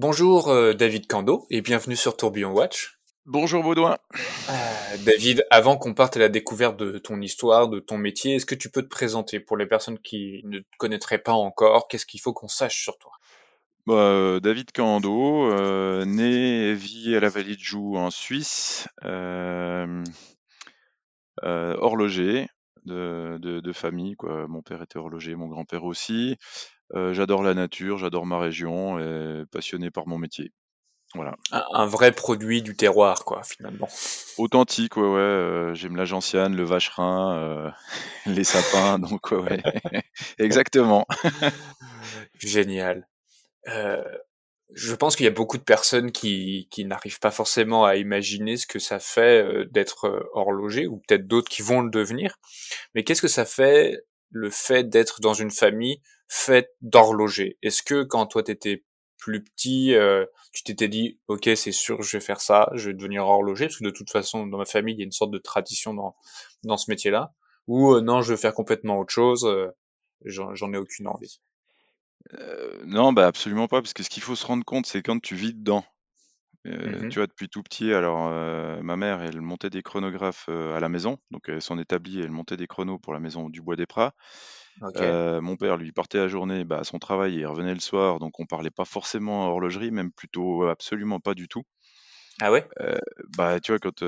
Bonjour euh, David Kando et bienvenue sur Tourbillon Watch. Bonjour Baudouin. Euh, David, avant qu'on parte à la découverte de ton histoire, de ton métier, est-ce que tu peux te présenter pour les personnes qui ne te connaîtraient pas encore? Qu'est-ce qu'il faut qu'on sache sur toi? Bah, euh, David Kando, euh, né et vit à la Vallée de Joux en Suisse, euh, horloger de, de- de famille, quoi. Mon père était horloger, mon grand-père aussi. Euh, j'adore la nature, j'adore ma région et passionné par mon métier. Voilà. un, un vrai produit du terroir, quoi, finalement. Authentique, ouais, ouais. euh, j'aime la gentiane, le vacherin, euh, les sapins, donc ouais, ouais. Exactement. Génial. Je pense qu'il y a beaucoup de personnes qui, qui n'arrivent pas forcément à imaginer ce que ça fait d'être horloger, ou peut-être d'autres qui vont le devenir. Mais qu'est-ce que ça fait le fait d'être dans une famille faite d'horloger Est-ce que quand toi t'étais plus petit, euh, tu t'étais dit, ok, c'est sûr, je vais faire ça, je vais devenir horloger, parce que de toute façon, dans ma famille, il y a une sorte de tradition dans, dans ce métier-là, ou euh, non, je veux faire complètement autre chose, euh, j'en ai aucune envie. Non, bah absolument pas, parce que ce qu'il faut se rendre compte, c'est quand tu vis dedans. Mhm. tu vois, depuis tout petit, alors ma mère, elle montait des chronographes à la maison, donc elle s'en établit, elle montait des chronos pour la maison du Bois des Pras. Euh, mon père, lui, partait la journée bah, à son travail et il revenait le soir, donc on parlait pas forcément horlogerie, même plutôt euh, absolument pas du tout. Ah ouais? Euh, bah, tu vois, quand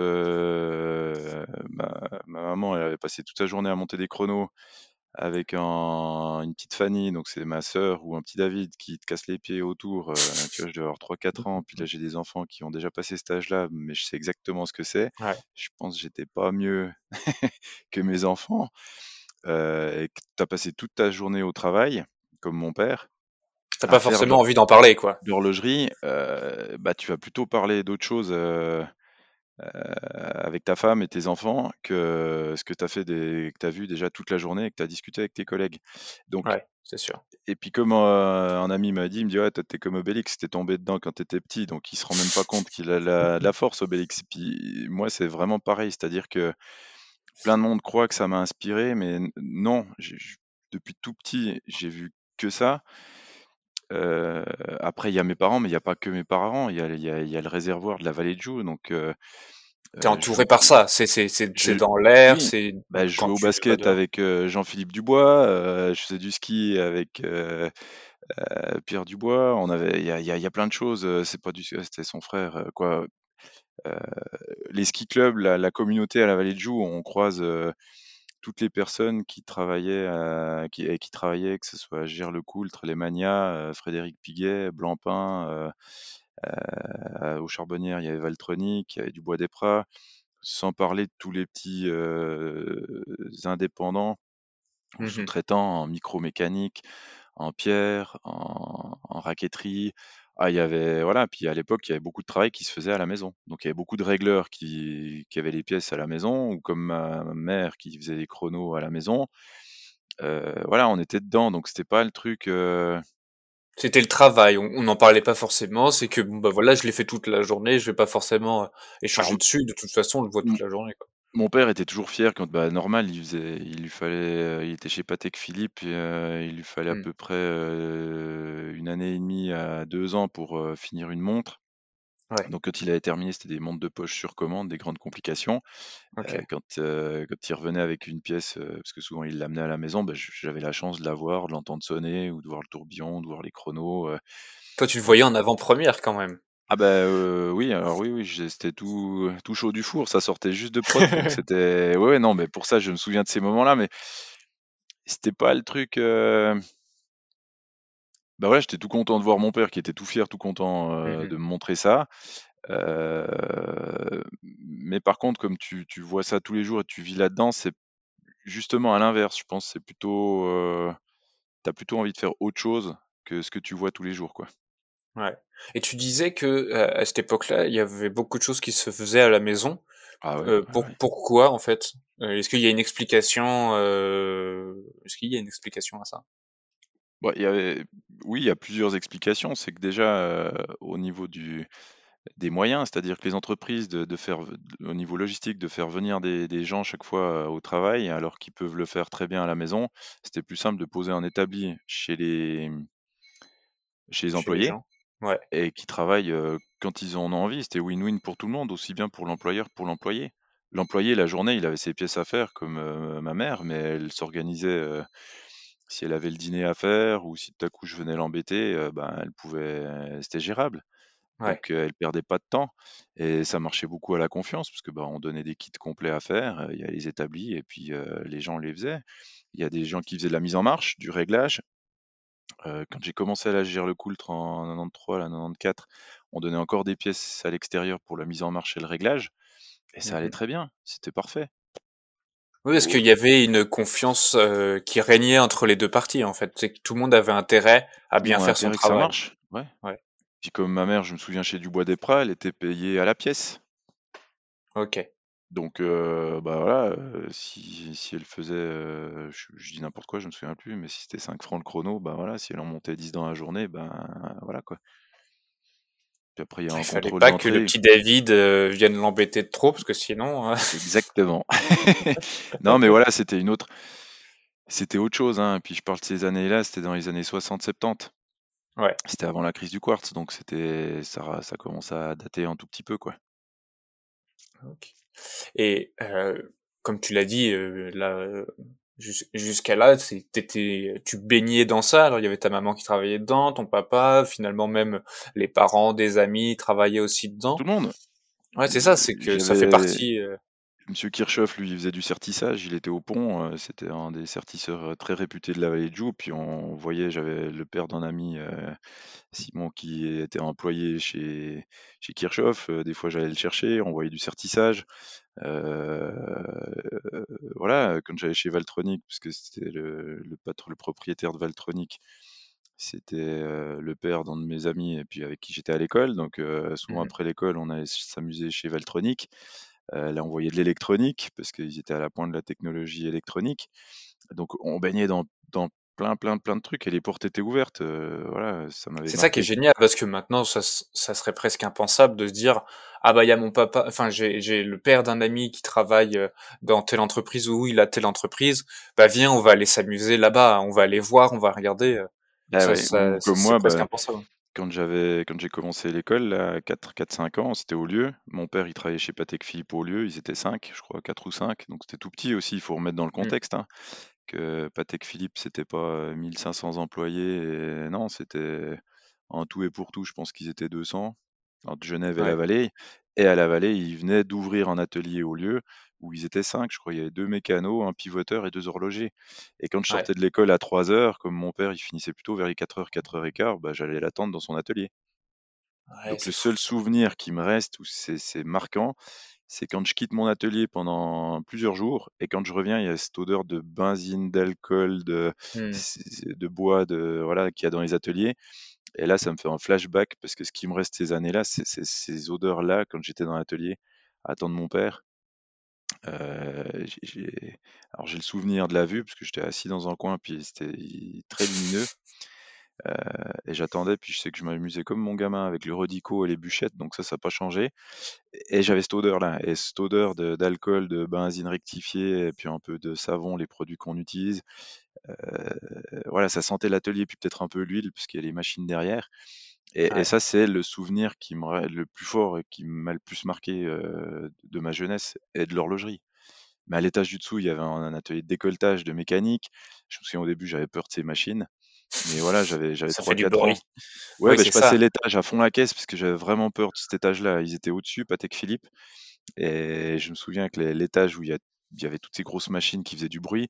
ma, ma maman, elle avait passé toute sa journée à monter des chronos avec un- une petite Fanny, donc c'est ma sœur, ou un petit David qui te casse les pieds autour. tu vois, je dois avoir 3-4 ans, puis là j'ai des enfants qui ont déjà passé cet âge-là, mais je sais exactement ce que c'est. Ouais. Je pense que j'étais pas mieux que mes enfants. Euh, et que tu as passé toute ta journée au travail, comme mon père, T'as pas forcément envie d'en parler, quoi. de l'horlogerie, euh, bah, tu vas plutôt parler d'autre chose. euh, euh, avec ta femme et tes enfants que ce que tu as fait des, que tu as vu déjà toute la journée et que tu as discuté avec tes collègues. Donc, Ouais, c'est sûr. et puis comme euh, un ami m'a dit, il me dit ouais, t'es comme Obélix, t'es tombé dedans quand t'étais petit, donc il se rend même pas compte qu'il a la, la force Obélix. Puis moi c'est vraiment pareil, c'est-à-dire que plein de monde croit que ça m'a inspiré, mais non, depuis tout petit j'ai vu que ça. Euh, après il y a mes parents, mais il n'y a pas que mes parents, il y a, y y le réservoir de la vallée de Joux, donc euh, T'es euh, je entouré par ça. C'est c'est c'est c'est Je dans l'air. oui, C'est bah, je jouais au basket avec, Jean-Philippe Dubois, je faisais du ski avec, heu, Pierre Dubois. On avait il y a il y a il y a plein de choses, c'est pas du c'était son frère, quoi. Heu, les ski clubs, la la communauté à la Vallée de Joux, on croise, heu, toutes les personnes qui travaillaient, qui travaillaient, que ce soit Gire-le-Coultre, les Magnat, heu, Frédéric Piguet, Blancpain, heu, aux Charbonnières, il y avait Valtronic, il y avait du Bois des Pras, sans parler de tous les petits, indépendants Mhm. sous-traitants en micromécanique, en pierre, en en raquetterie. Ah, il y avait voilà, puis à l'époque, il y avait beaucoup de travail qui se faisait à la maison. Donc il y avait beaucoup de régleurs qui qui avaient les pièces à la maison ou comme ma mère qui faisait les chronos à la maison. Heu, voilà, on était dedans, donc c'était pas le truc, heu C'était le travail. On on n'en parlait pas forcément. C'est que bon bah voilà, je l'ai fait toute la journée. Je vais pas forcément euh, échanger alors dessus. De toute façon, on le voit toute la journée, quoi. Mon père était toujours fier quand, bah, normal, il faisait il lui fallait, heu, il était chez Patek Philippe et heu, il lui fallait à Hmm. peu près, heu, 1 année et demie à 2 ans pour, finir une montre. Ouais. Donc quand il avait terminé, c'était des montres de poche sur commande, des grandes complications. Ok. Quand, quand il revenait avec une pièce, parce que souvent il l'amenait à la maison, bah, j j'avais la chance de la voir, de l'entendre sonner ou de voir le tourbillon, de voir les chronos, Toi, tu le voyais en avant-première quand même. Ah bah, heu, oui, alors oui, oui, j'ai c'était tout tout chaud du four, ça sortait juste de prod, donc c'était ouais, ouais, non, mais pour ça, je me souviens de ces moments-là, mais c'était pas le truc, heu, bah, ouais, j'étais tout content de voir mon père qui était tout fier, tout content, heu, Mhm. de me montrer ça, heu, mais par contre, comme tu tu vois ça tous les jours et tu vis là-dedans, c'est justement à l'inverse, je pense, c'est plutôt, tu plutôt envie de faire autre chose que ce que tu vois tous les jours, quoi. Ouais. Et tu disais que euh, à cette époque-là, il y avait beaucoup de choses qui se faisaient à la maison. Ah ouais, Euh, ouais, pour, ouais. pourquoi en fait? Euh, Est-ce qu'il y a une explication? Euh... Est-ce qu'il y a une explication à ça? Bah, il y avait oui, il y a plusieurs explications. C'est que déjà, au niveau du des moyens, c'est-à-dire que les entreprises de de faire au niveau logistique, de faire venir des des gens chaque fois, au travail, alors qu'ils peuvent le faire très bien à la maison, c'était plus simple de poser un établi chez les, chez les chez les employés. Ouais. et qui travaillent, quand ils en ont envie. C'était win-win pour tout le monde, aussi bien pour l'employeur que pour l'employé. L'employé, la journée, il avait ses pièces à faire comme, ma mère, mais elle s'organisait, si elle avait le dîner à faire ou si tout à coup je venais l'embêter, ben, elle pouvait c'était gérable. Ouais. Donc, elle perdait pas de temps et ça marchait beaucoup à la confiance parce que, bah, on donnait des kits complets à faire, il y a les établis et puis, les gens les faisaient. Il y a des gens qui faisaient de la mise en marche, du réglage. Heu, quand j'ai commencé à la Agir-le-Coultre en 93, là, 94, on donnait encore des pièces à l'extérieur pour la mise en marche et le réglage et ça allait Mmh très bien, c'était parfait. Oui, parce qu'il y avait une confiance, heu, qui régnait entre les 2 parties, en fait. C'est que tout le monde avait intérêt à le bien faire son que ça travail. marche, ouais. Ouais. Puis comme ma mère, je me souviens chez Dubois des Pras, elle était payée à la pièce. OK. Donc bah, voilà, si si elle faisait, je je dis n'importe quoi, je me souviens plus, mais si c'était 5 francs le chrono, bah, voilà, si elle en montait 10 dans la journée, ben, voilà, quoi. Puis après, il y a Il un fallait contrôle pas que le petit David, vienne l'embêter de trop parce que sinon, heu Exactement. Non, mais voilà, c'était une autre c'était autre chose, hein. Puis je parle de ces années-là, c'était dans les années 60-70. ouais. C'était avant la crise du quartz, donc c'était ça ça commence à dater un tout petit peu, quoi. OK. Et heu, comme tu l'as dit, heu, là, jus jusqu'à là, c'est tu tu baignais dans ça. Alors il y avait ta maman qui travaillait dedans, ton papa, finalement même les parents, des amis travaillaient aussi Tout dedans. le monde. Ouais, c'est ça, c'est que ça fait partie, heu Monsieur Kirchhoff, lui, il faisait du sertissage, il était au pont, heu, c'était un des sertisseurs, heu, très réputés de la vallée de Joux. Puis on voyait j'avais le père d'un ami, heu, Simon, qui était employé chez chez Kirchhoff, des fois j'allais le chercher, on voyait du sertissage. Heu, voilà, quand j'allais chez Valtronic, parce que c'était le le patr le propriétaire de Valtronic, c'était, le père d'un de mes amis et puis avec qui j'étais à l'école. Donc souvent mmh après l'école, on allait s'amuser chez Valtronic. Heu, là, on voyait de l'électronique parce qu'ils étaient à la pointe de la technologie électronique. Donc on baignait dans dans plein, plein, plein de trucs et les portes étaient ouvertes, heu, voilà, ça m'avait C'est ça qui est génial parce que maintenant ça ça serait presque impensable de se dire: «Ah bah, il y a mon papa enfin j'ai j'ai le père d'un ami qui travaille, heu, dans telle entreprise ou il a telle entreprise, bah, viens on va aller s'amuser là-bas, on va aller voir, on va regarder», heu, Ah ça ouais, ou ça comme moi, presque bah, impensable. Quand j'avais quand j'ai commencé l'école à 4 4-5 ans, c'était au lieu. Mon père, il travaillait chez Patek Philippe au lieu, ils étaient 5, je crois 4 ou 5, donc c'était tout petit aussi, il faut remettre dans le Mmh. contexte, hein, que Patek Philippe, c'était pas, heu, 1 500 employés et non, c'était en tout et pour tout, je pense qu'ils étaient 200 entre Genève et la Vallée. Et à la Vallée, ils venaient d'ouvrir un atelier au lieu où ils étaient 5, je crois, il y avait 2 mécanos, un pivoteur et 2 horlogers et quand je ouais, sortais de l'école à 3:00, comme mon père, il finissait plutôt vers les 4:00, 4:15, bah, j'allais l'attendre dans son atelier. ouais, Donc le fou seul souvenir qui me reste où c'est c'est marquant, c'est quand je quitte mon atelier pendant plusieurs jours et quand je reviens, il y a cette odeur de benzine, d'alcool, de Mmh. de bois, de voilà, qu'il y a dans les ateliers et là, ça me fait un flashback parce que ce qui me reste ces années-là, c'est c'est ces odeurs-là quand j'étais dans l'atelier à attendre mon père. Heu, j'ai alors j'ai le souvenir de la vue parce que j'étais assis dans un coin puis c'était très lumineux, heu et j'attendais puis je sais que je m'amusais comme mon gamin avec le redico et les bûchettes donc ça, ça a pas changé. Et j'avais cette odeur-là et cette odeur de d'alcool, de benzine rectifiée et puis un peu de savon, les produits qu'on utilise. Heu, voilà, ça sentait l'atelier puis peut-être un peu l'huile puisqu'il y a les machines derrière et et ça, c'est le souvenir qui me le plus fort et qui m'a le plus marqué, heu, de ma jeunesse et de l'horlogerie. Mais à l'étage du dessous, il y avait un un atelier de décolletage, de mécanique. Je me souviens au début, j'avais peur de ces machines, mais voilà, j'avais j'avais Ça fait du 3-4 ans. Ouais, Oui, bah, je passais l'étage à fond la caisse parce que j'avais vraiment peur de cet étage-là. Ils étaient au-dessus, Patek Philippe et je me souviens que l'é l'étage où il y a il y avait toutes ces grosses machines qui faisaient du bruit,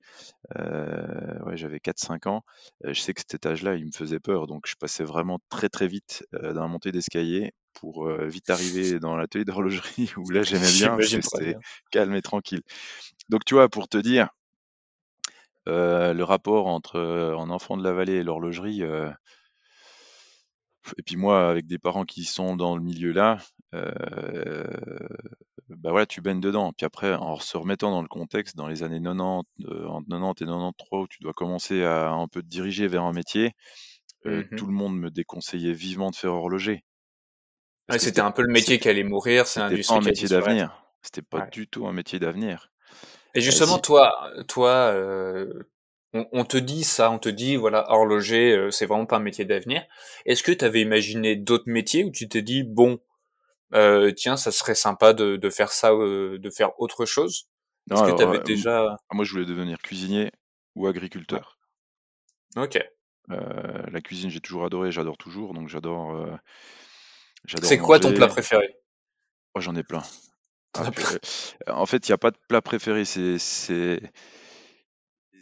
heu, ouais, j'avais 4-5 ans, heu, je sais que cet étage-là, il me faisait peur, donc je passais vraiment très, très vite, heu, dans la montée d'escalier pour, vite arriver dans l'atelier d'horlogerie où là, j'aimais bien c'était calme et tranquille. Donc tu vois, pour te dire, le rapport entre, un enfant de la vallée et l'horlogerie, et puis moi, avec des parents qui sont dans le milieu là, bah, voilà, tu baignes dedans. Puis après, en se remettant dans le contexte, dans les années 90, heu, entre 90 et 93 où tu dois commencer à un peu te diriger vers un métier, heu, Mmh tout le monde me déconseillait vivement de faire horloger. Ouais, c'était un peu le métier qui allait mourir, c'est c'était pas un métier d'avenir. C'était pas Ouais. du tout un métier d'avenir. Et Heu, justement toi toi, on, te dit ça, on te dit voilà horloger, euh, c'est vraiment pas un métier d'avenir. Est-ce que tu avais imaginé d'autres métiers où tu t'es dit bon, euh, tiens, ça serait sympa de, faire ça, euh, de faire autre chose Est-ce que tu avais déjà Moi, je voulais devenir cuisinier ou agriculteur. Ok. la cuisine, j'ai toujours adoré, j'adore toujours, donc j'adore. c'est quoi ton plat préféré? Oh, J'en ai plein. Ah, en fait, il n'y a pas de plat préféré. C'est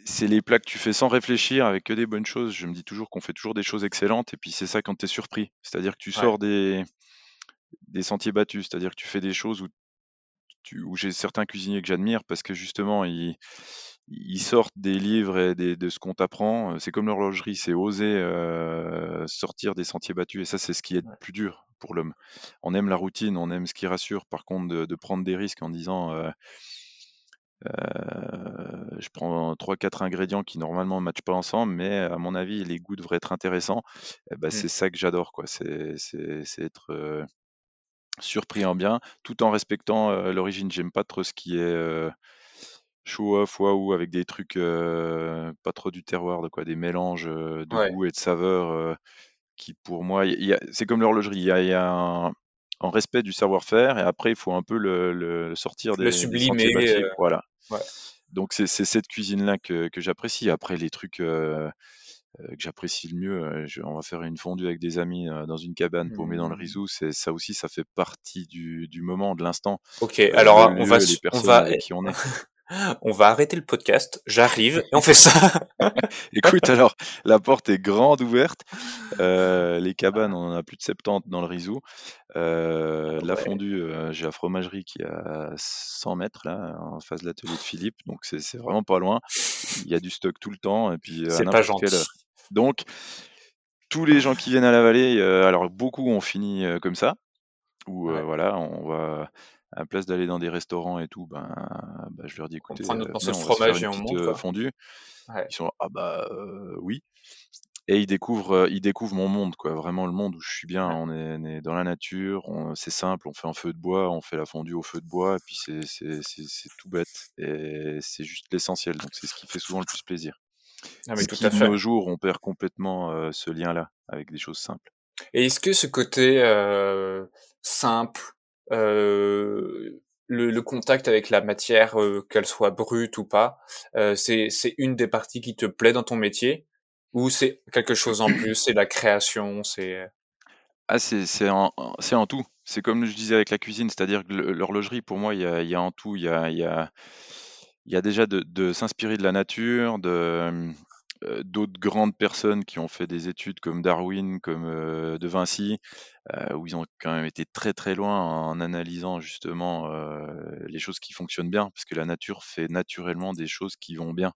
c'est les plats que tu fais sans réfléchir, avec que des bonnes choses. Je me dis toujours qu'on fait toujours des choses excellentes, et puis c'est ça quand tu es surpris. C'est-à-dire que tu sors des, des sentiers battus, c'est-à-dire que tu fais des choses où, où j'ai certains cuisiniers que j'admire parce que justement, ils, ils sortent des livres et de ce qu'on t'apprend. C'est comme l'horlogerie, c'est oser euh, sortir des sentiers battus, et ça, c'est ce qui est le plus dur pour l'homme. On aime la routine, on aime ce qui rassure, par contre, de, prendre des risques en disant. Euh, euh, je prends 3-4 ingrédients qui normalement ne matchent pas ensemble, mais à mon avis, les goûts devraient être intéressants. Eh ben, mmh. C'est ça que j'adore, quoi. C'est être surpris en bien, tout en respectant euh, l'origine. J'aime pas trop ce qui est show-off, ou avec des trucs pas trop du terroir, de quoi, des mélanges de goûts et de saveurs qui, pour moi, c'est comme l'horlogerie. Il y a, un, en respect du savoir-faire et après il faut un peu le, sortir des, le sublimer, euh, voilà. Donc c'est cette cuisine là que, j'apprécie. Après les trucs euh, euh, que j'apprécie le mieux, on va faire une fondue avec des amis dans une cabane paumée dans le mmh. Rizou. C'est ça aussi, ça fait partie du, moment, de l'instant. Ok, alors on va, on va, qui on est. on va arrêter le podcast, j'arrive et on fait ça. Écoute, alors, la porte est grande ouverte. Euh, les cabanes, on en a plus de 70 dans le Rizou. Euh, la fondue, euh, j'ai la fromagerie qui est à 100 mètres, là, en face de l'atelier de Philippe. Donc, c'est vraiment pas loin. Il y a du stock tout le temps. Et puis, c'est pas gentil. Donc, tous les gens qui viennent à la vallée, alors beaucoup ont fini comme ça, où voilà, on va à la place d'aller dans des restaurants et tout, ben, bah, je leur dis écoutez, on prend notre euh, fromage et on monte euh. Ils sont ah bah euh, oui. Et ils découvrent, ils découvrent mon monde, quoi. Vraiment le monde où je suis bien. On, est, dans la nature, c'est simple, on fait un feu de bois, on fait la fondue au feu de bois, et puis c'est tout bête. Et c'est juste l'essentiel. Donc c'est ce qui fait souvent le plus plaisir. Ah, mais tout à fait. nos jours, on perd complètement ce lien-là avec des choses simples. Et est-ce que ce côté simple, euh, le, le, contact avec la matière, euh, qu'elle soit brute ou pas, euh, c'est une des parties qui te plaît dans ton métier ou c'est quelque chose en plus, c'est la création, c'est ah, c'est en, tout. C'est comme je disais avec la cuisine, c'est-à-dire que l'horlogerie, pour moi, il y a, y a en tout. Il y a, y a, y a déjà de, de s'inspirer de la nature, de, euh, d'autres grandes personnes qui ont fait des études comme Darwin, comme euh, De Vinci, euh, où ils ont quand même été très très loin en analysant justement les choses qui fonctionnent bien, parce que la nature fait naturellement des choses qui vont bien.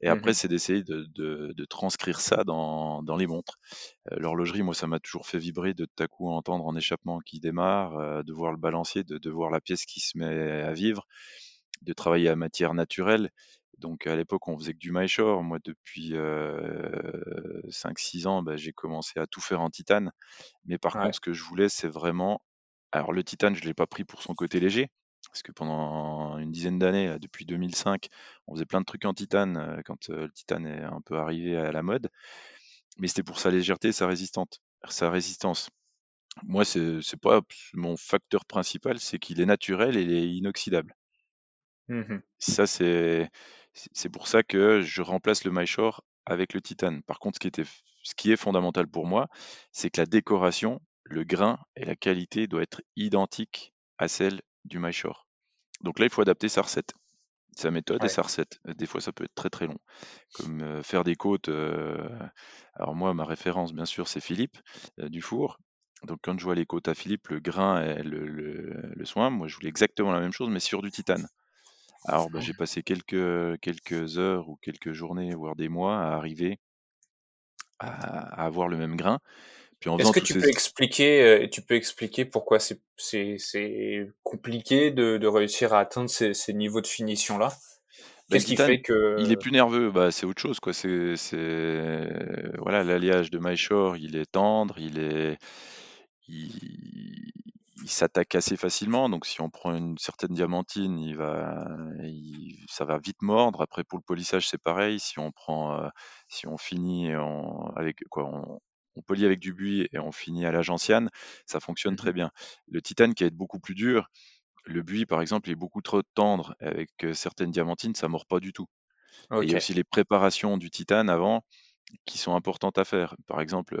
Et après, mmh c'est d'essayer de, transcrire ça dans, les montres. L'horlogerie, moi, ça m'a toujours fait vibrer de tout à coup entendre un échappement qui démarre, de voir le balancier, de, de voir la pièce qui se met à vivre, de travailler à matière naturelle. Donc à l'époque, on faisait que du MyShore. Moi, depuis 5-6 ans, bah, j'ai commencé à tout faire en titane. Mais par contre, ce que je voulais, c'est vraiment. Alors le titane, je ne l'ai pas pris pour son côté léger, parce que pendant une dizaine d'années, depuis 2005, on faisait plein de trucs en titane quand le titane est un peu arrivé à la mode. Mais c'était pour sa légèreté, sa résistante, sa résistance. Moi, c'est pas mon facteur principal, c'est qu'il est naturel et il est inoxydable. Mmh Ça, c'est c'est pour ça que je remplace le MyShore avec le titane. Par contre, ce qui, était, ce qui est fondamental pour moi, c'est que la décoration, le grain et la qualité doivent être identiques à celle du MyShore. Donc là, il faut adapter sa recette, sa méthode et sa recette. Des fois, ça peut être très très long. Comme euh, faire des côtes. Euh, alors moi, ma référence, bien sûr, c'est Philippe euh, Dufour. Donc quand je vois les côtes à Philippe, le grain et le, le soin, moi je voulais exactement la même chose, mais sur du titane. Alors, bah, j'ai passé quelques, quelques heures ou quelques journées, voire des mois, à arriver à, avoir le même grain. Puis Est-ce que tu peux expliquer, euh, tu peux expliquer pourquoi c'est, c'est, compliqué de, de réussir à atteindre ces, ces niveaux de finition là bah, Qu'est-ce qui fait que il est plus nerveux Bah, c'est autre chose, quoi. C'est, c'est voilà, l'alliage de MyShore, il est tendre, il est, il, il s'attaque assez facilement. Donc, si on prend une certaine diamantine, il va, ça va vite mordre. Après, pour le polissage, c'est pareil. Si on prend, euh, si on finit avec quoi, on, on polit avec du buis et on finit à la gentiane, ça fonctionne très Mmh bien. Le titane qui est beaucoup plus dur, le buis, par exemple, est beaucoup trop tendre. Avec certaines diamantines, ça mord pas du tout. Et il y a aussi les préparations du titane avant qui sont importantes à faire. Par exemple,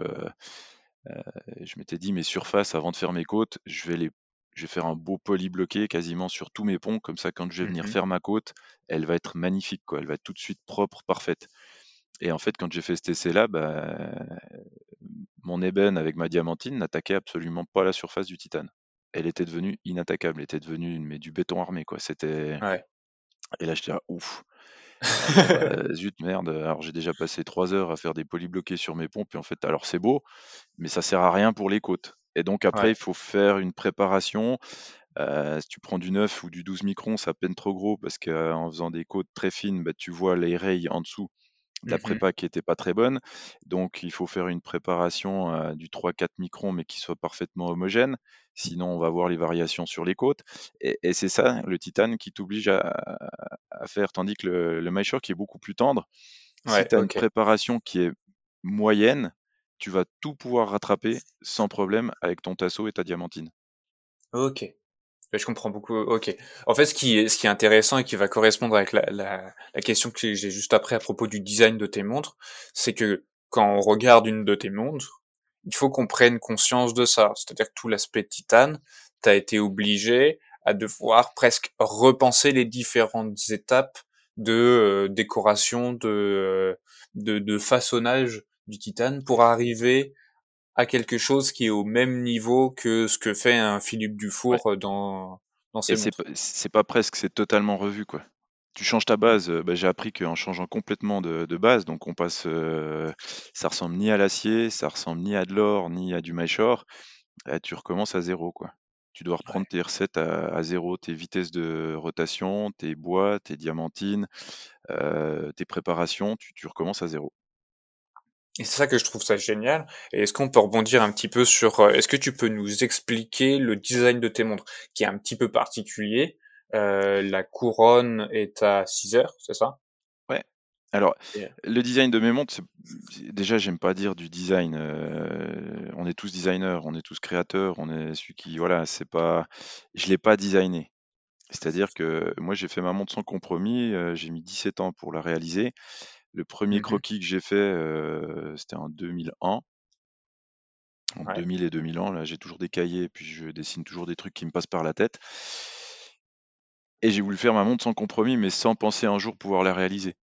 je m'étais dit mes surfaces avant de faire mes côtes, je vais les je vais faire un beau poli bloqué quasiment sur tous mes ponts, comme ça quand je vais venir Mmh faire ma côte, elle va être magnifique, quoi. Elle va être tout de suite propre, parfaite. Et en fait, quand j'ai fait cet essai-là, bah, mon ébène avec ma diamantine n'attaquait absolument pas la surface du titane. Elle était devenue inattaquable, elle était devenue mais du béton armé, quoi. C'était Ouais. et là, j'étais là: «Ouf!» Bah, zut, merde, alors j'ai déjà passé 3 heures à faire des polis bloqués sur mes pompes et en fait, alors c'est beau, mais ça sert à rien pour les côtes. Et donc après, Ouais. il faut faire une préparation. Heu, si tu prends du 9 ou du 12 microns, c'est à peine trop gros parce qu'en faisant des côtes très fines, bah, tu vois les rayes en dessous de la Mmh prépa qui était pas très bonne. Donc il faut faire une préparation, heu, du 3-4 microns, mais qui soit parfaitement homogène. Sinon, on va voir les variations sur les côtes et et c'est ça, le titane qui t'oblige à à faire. Tandis que le le qui est beaucoup plus tendre, si tu as une préparation qui est moyenne, tu vas tout pouvoir rattraper sans problème avec ton tasseau et ta diamantine. OK. Ouais, je comprends beaucoup, OK. En fait, ce qui est ce qui est intéressant et qui va correspondre avec la la la question que j'ai juste après à propos du design de tes montres, c'est que quand on regarde une de tes montres, il faut qu'on prenne conscience de ça. C'est-à-dire que tout l'aspect titane, tu as été obligé à devoir presque repenser les différentes étapes de, heu, décoration, de, heu, de de façonnage du titane pour arriver à quelque chose qui est au même niveau que ce que fait un Philippe. Dufour, heu, dans dans ses c'est c'est pas presque, c'est totalement revu, quoi. Tu changes ta base, heu, bah, j'ai appris qu'en changeant complètement de de base, donc on passe, heu, ça ressemble ni à l'acier, ça ressemble ni à de l'or, ni à du Myshore, bah, tu recommences à 0, quoi. Tu dois reprendre Ouais. tes recettes à à 0, tes vitesses de rotation, tes bois, tes diamantines, heu, tes préparations, tu tu recommences à 0. Et c'est ça que je trouve ça génial. Et est-ce qu'on peut rebondir un petit peu sur, heu, est-ce que tu peux nous expliquer le design de tes montres? Qui est un petit peu particulier. Heu, la couronne est à 6 heures, c'est ça? Ouais. Alors, le design de mes montres, déjà, j'aime pas dire du design, heu, on est tous designers, on est tous créateurs, on est celui qui voilà, c'est pas je l'ai pas designé. C'est-à-dire que moi, j'ai fait ma montre sans compromis, heu, j'ai mis 17 ans pour la réaliser. Le premier mmh mh. croquis que j'ai fait, c'était en 2001. Entre Ouais. 2000 et 2001, là, j'ai toujours des cahiers puis je dessine toujours des trucs qui me passent par la tête. Et j'ai voulu faire ma montre sans compromis, mais sans penser un jour pouvoir la réaliser.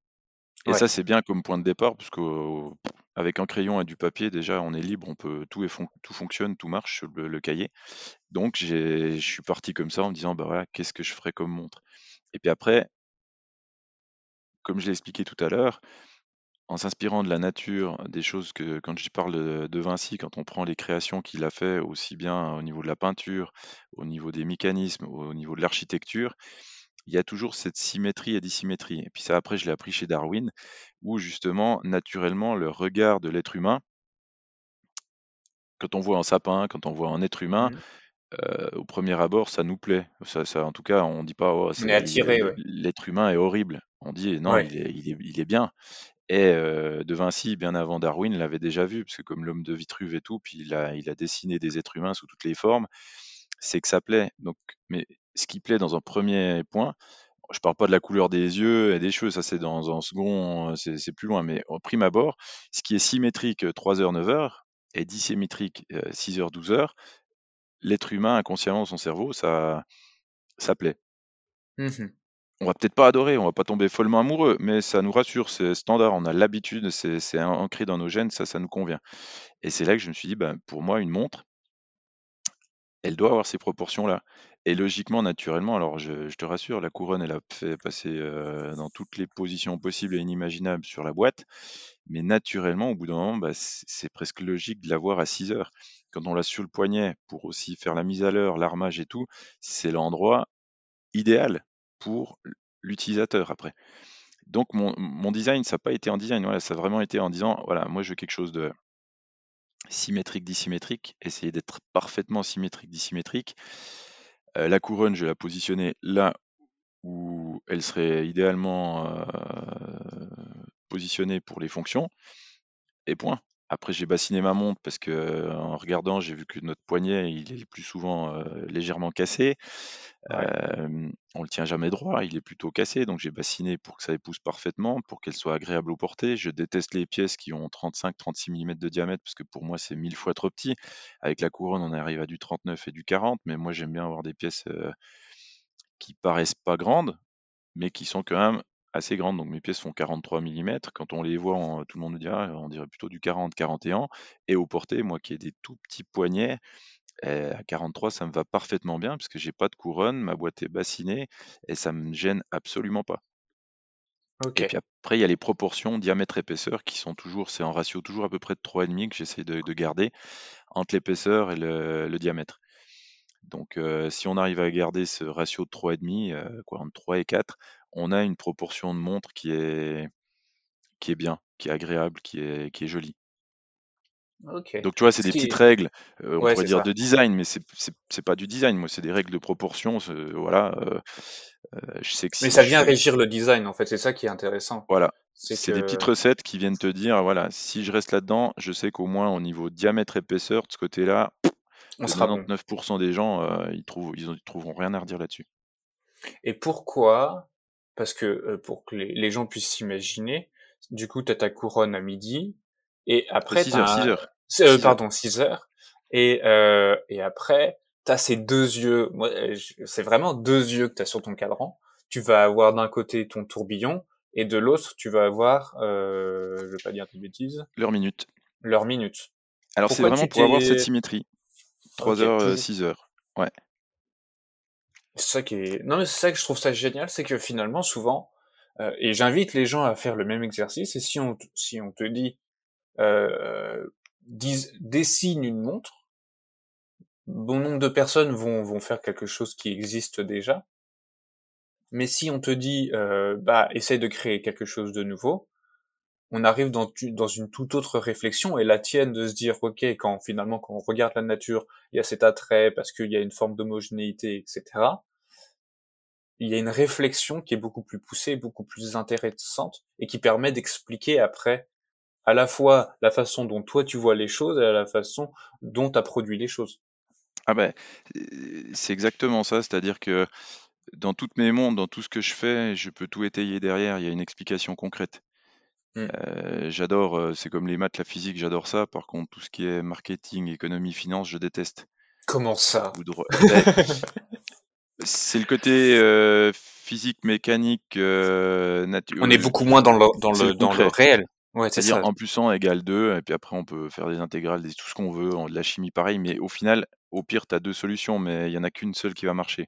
Et ça, c'est bien comme point de départ parce qu'avec un crayon et du papier, déjà, on est libre, on peut tout est fon tout fonctionne, tout marche sur le le cahier. Donc je suis parti comme ça en me disant: «Bah, voilà, qu'est-ce que je ferais comme montre?» et puis après comme je l'ai expliqué tout à l'heure, en s'inspirant de la nature, des choses que quand je parle de Vinci, quand on prend les créations qu'il a fait aussi bien au niveau de la peinture, au niveau des mécanismes, au niveau de l'architecture, il y a toujours cette symétrie et dissymétrie. Et puis ça, après, je l'ai appris chez Darwin, où justement, naturellement, le regard de l'être humain quand on voit un sapin, quand on voit un être humain, Mmh. Heu, au premier abord, ça nous plaît. Ça ça en tout cas, on dit pas: «Oh, ouais. l'être humain est horrible». On dit: «Non, Ouais. il est il est il est bien» et heu, De Vinci, bien avant Darwin, l'avait déjà vu, parce que comme l'homme de Vitruve et tout, puis il a il a dessiné des êtres humains sous toutes les formes, c'est que ça plaît. Donc mais ce qui plaît dans un premier point, je parle pas de la couleur des yeux et des cheveux, ça c'est dans un second, c'est plus loin, mais au prime abord, ce qui est symétrique, heu, 3 heures, 9 heures et dissymétrique, heu, 6 heures, 12 heures, l'être humain inconsciemment, son cerveau, ça ça plaît. Mmh mh. On va peut-être pas adorer, on va pas tomber follement amoureux, mais ça nous rassure, c'est standard, on a l'habitude, c'est c'est an ancré dans nos gènes, ça, ça nous convient et c'est là que je me suis dit: «Ben, pour moi, une montre, elle doit avoir ces proportions-là» et logiquement, naturellement, alors je te rassure, la couronne, elle a fait passer, dans toutes les positions possibles et inimaginables sur la boîte, mais naturellement, au bout d'un moment, bah, c'est presque logique de l'avoir à 6 heures. Quand on l'a sur le poignet pour aussi faire la mise à l'heure, l'armage et tout, c'est l'endroit idéal pour l'utilisateur après. Donc mon mon design, ça a pas été un design, voilà, ça a vraiment été en disant: «Voilà, moi je veux quelque chose de symétrique, dissymétrique, essayer d'être parfaitement symétrique, dissymétrique. Euh, la couronne, je vais la positionner là où elle serait idéalement euh, positionnée pour les fonctions, et point. Après, j'ai bassiné ma montre parce que en regardant, j'ai vu que notre poignet, il est plus souvent euh, légèrement cassé. Euh, on le tient jamais droit, il est plutôt cassé, donc j'ai bassiné pour que ça épouse parfaitement, pour qu'elle soit agréable au porter. Je déteste les pièces qui ont 35-36 mm de diamètre parce que pour moi c'est mille fois trop petit. Avec la couronne, on arrive à du 39 et du 40, mais moi j'aime bien avoir des pièces qui paraissent pas grandes, mais qui sont quand même assez grandes. Donc mes pièces font 43 mm. Quand on les voit, tout le monde nous dira, on dirait plutôt du 40-41. Et au porté, moi qui ai des tout petits poignets, eh, à 43, ça me va parfaitement bien parce que j'ai pas de couronne, ma boîte est bassinée et ça me gêne absolument pas. Et puis après, il y a les proportions diamètre-épaisseur qui sont toujours, c'est en ratio toujours à peu près de 3,5 que j'essaie de, garder entre l'épaisseur et le, diamètre. Donc si on arrive à garder ce ratio de 3,5, quoi, entre 3 et 4, on a une proportion de montre qui est, qui est bien, qui est agréable, qui est, qui est jolie. Donc tu vois, c'est des petites règles, on pourrait dire de design, mais c'est pas du design. Moi, c'est des règles de proportion. Voilà. je sais que mais ça vient régir le design, en fait. C'est ça qui est intéressant. Voilà. C'est des petites recettes qui viennent te dire, voilà, si je reste là-dedans, je sais qu'au moins au niveau diamètre épaisseur, de ce côté-là, 99% des gens, ils trouvent, ils, trouveront rien à redire là-dessus. Et pourquoi Parce que pour que les, gens puissent s'imaginer, du coup, tu as ta couronne à midi, et après, 6 heures, 6 heures. Euh, pardon, 6 heures. Et, euh, et après, tu as ces deux yeux. C'est vraiment deux yeux que tu as sur ton cadran. Tu vas avoir d'un côté ton tourbillon et de l'autre, tu vas avoir, euh, je vais pas dire de bêtises. Leur minute. Leur minute. Alors c'est vraiment pour avoir cette symétrie. 3 heures, 6 heures. Ouais. C'est ça qui est. Non mais c'est ça que je trouve ça génial, c'est que finalement souvent, euh, et j'invite les gens à faire le même exercice. Et si on si on te dit euh, dessine une montre, bon nombre de personnes vont, vont faire quelque chose qui existe déjà. Mais si on te dit, euh, bah, essaye de créer quelque chose de nouveau, on arrive dans, une toute autre réflexion et la tienne de se dire, ok, quand finalement, quand on regarde la nature, il y a cet attrait parce qu'il y a une forme d'homogénéité, etc. Il y a une réflexion qui est beaucoup plus poussée, beaucoup plus intéressante et qui permet d'expliquer après à la fois la façon dont toi tu vois les choses et à la façon dont tu as produit les choses. Ah ben, c'est exactement ça, c'est-à-dire que dans toutes mes mondes, dans tout ce que je fais, je peux tout étayer derrière, il y a une explication concrète. Mmh. Euh, j'adore, euh, c'est comme les maths, la physique, j'adore ça. Par contre, tout ce qui est marketing, économie, finance, je déteste. Comment ça? Ben, C'est le côté euh, physique, mécanique, nature. On est beaucoup moins dans le, dans le, dans le réel. Ouais, C'est-à-dire en plus 1 égale 2, et puis après on peut faire des intégrales, tout ce qu'on veut, de la chimie pareil, mais au final, au pire, tu as deux solutions, mais il y en a qu'une seule qui va marcher.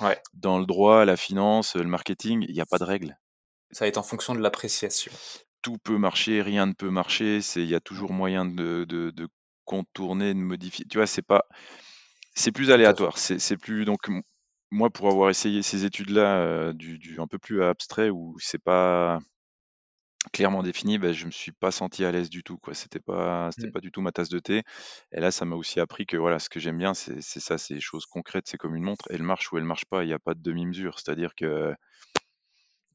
Ouais. Dans le droit, la finance, le marketing, il n'y a pas de règle. Ça va être en fonction de l'appréciation. Tout peut marcher, rien ne peut marcher, il y a toujours moyen de, de, contourner, de modifier. Tu vois, c'est pas, c'est plus aléatoire. C'est plus donc moi pour avoir essayé ces études-là, euh, du, du, un peu plus abstrait où c'est pas clairement défini, ben, je me suis pas senti à l'aise du tout. Quoi. C'était pas, c'était mmh. pas du tout ma tasse de thé. Et là, ça m'a aussi appris que voilà, ce que j'aime bien, c'est, ça, c'est les choses concrètes. C'est comme une montre. Elle marche ou elle marche pas. Il n'y a pas de demi-mesure. C'est-à-dire que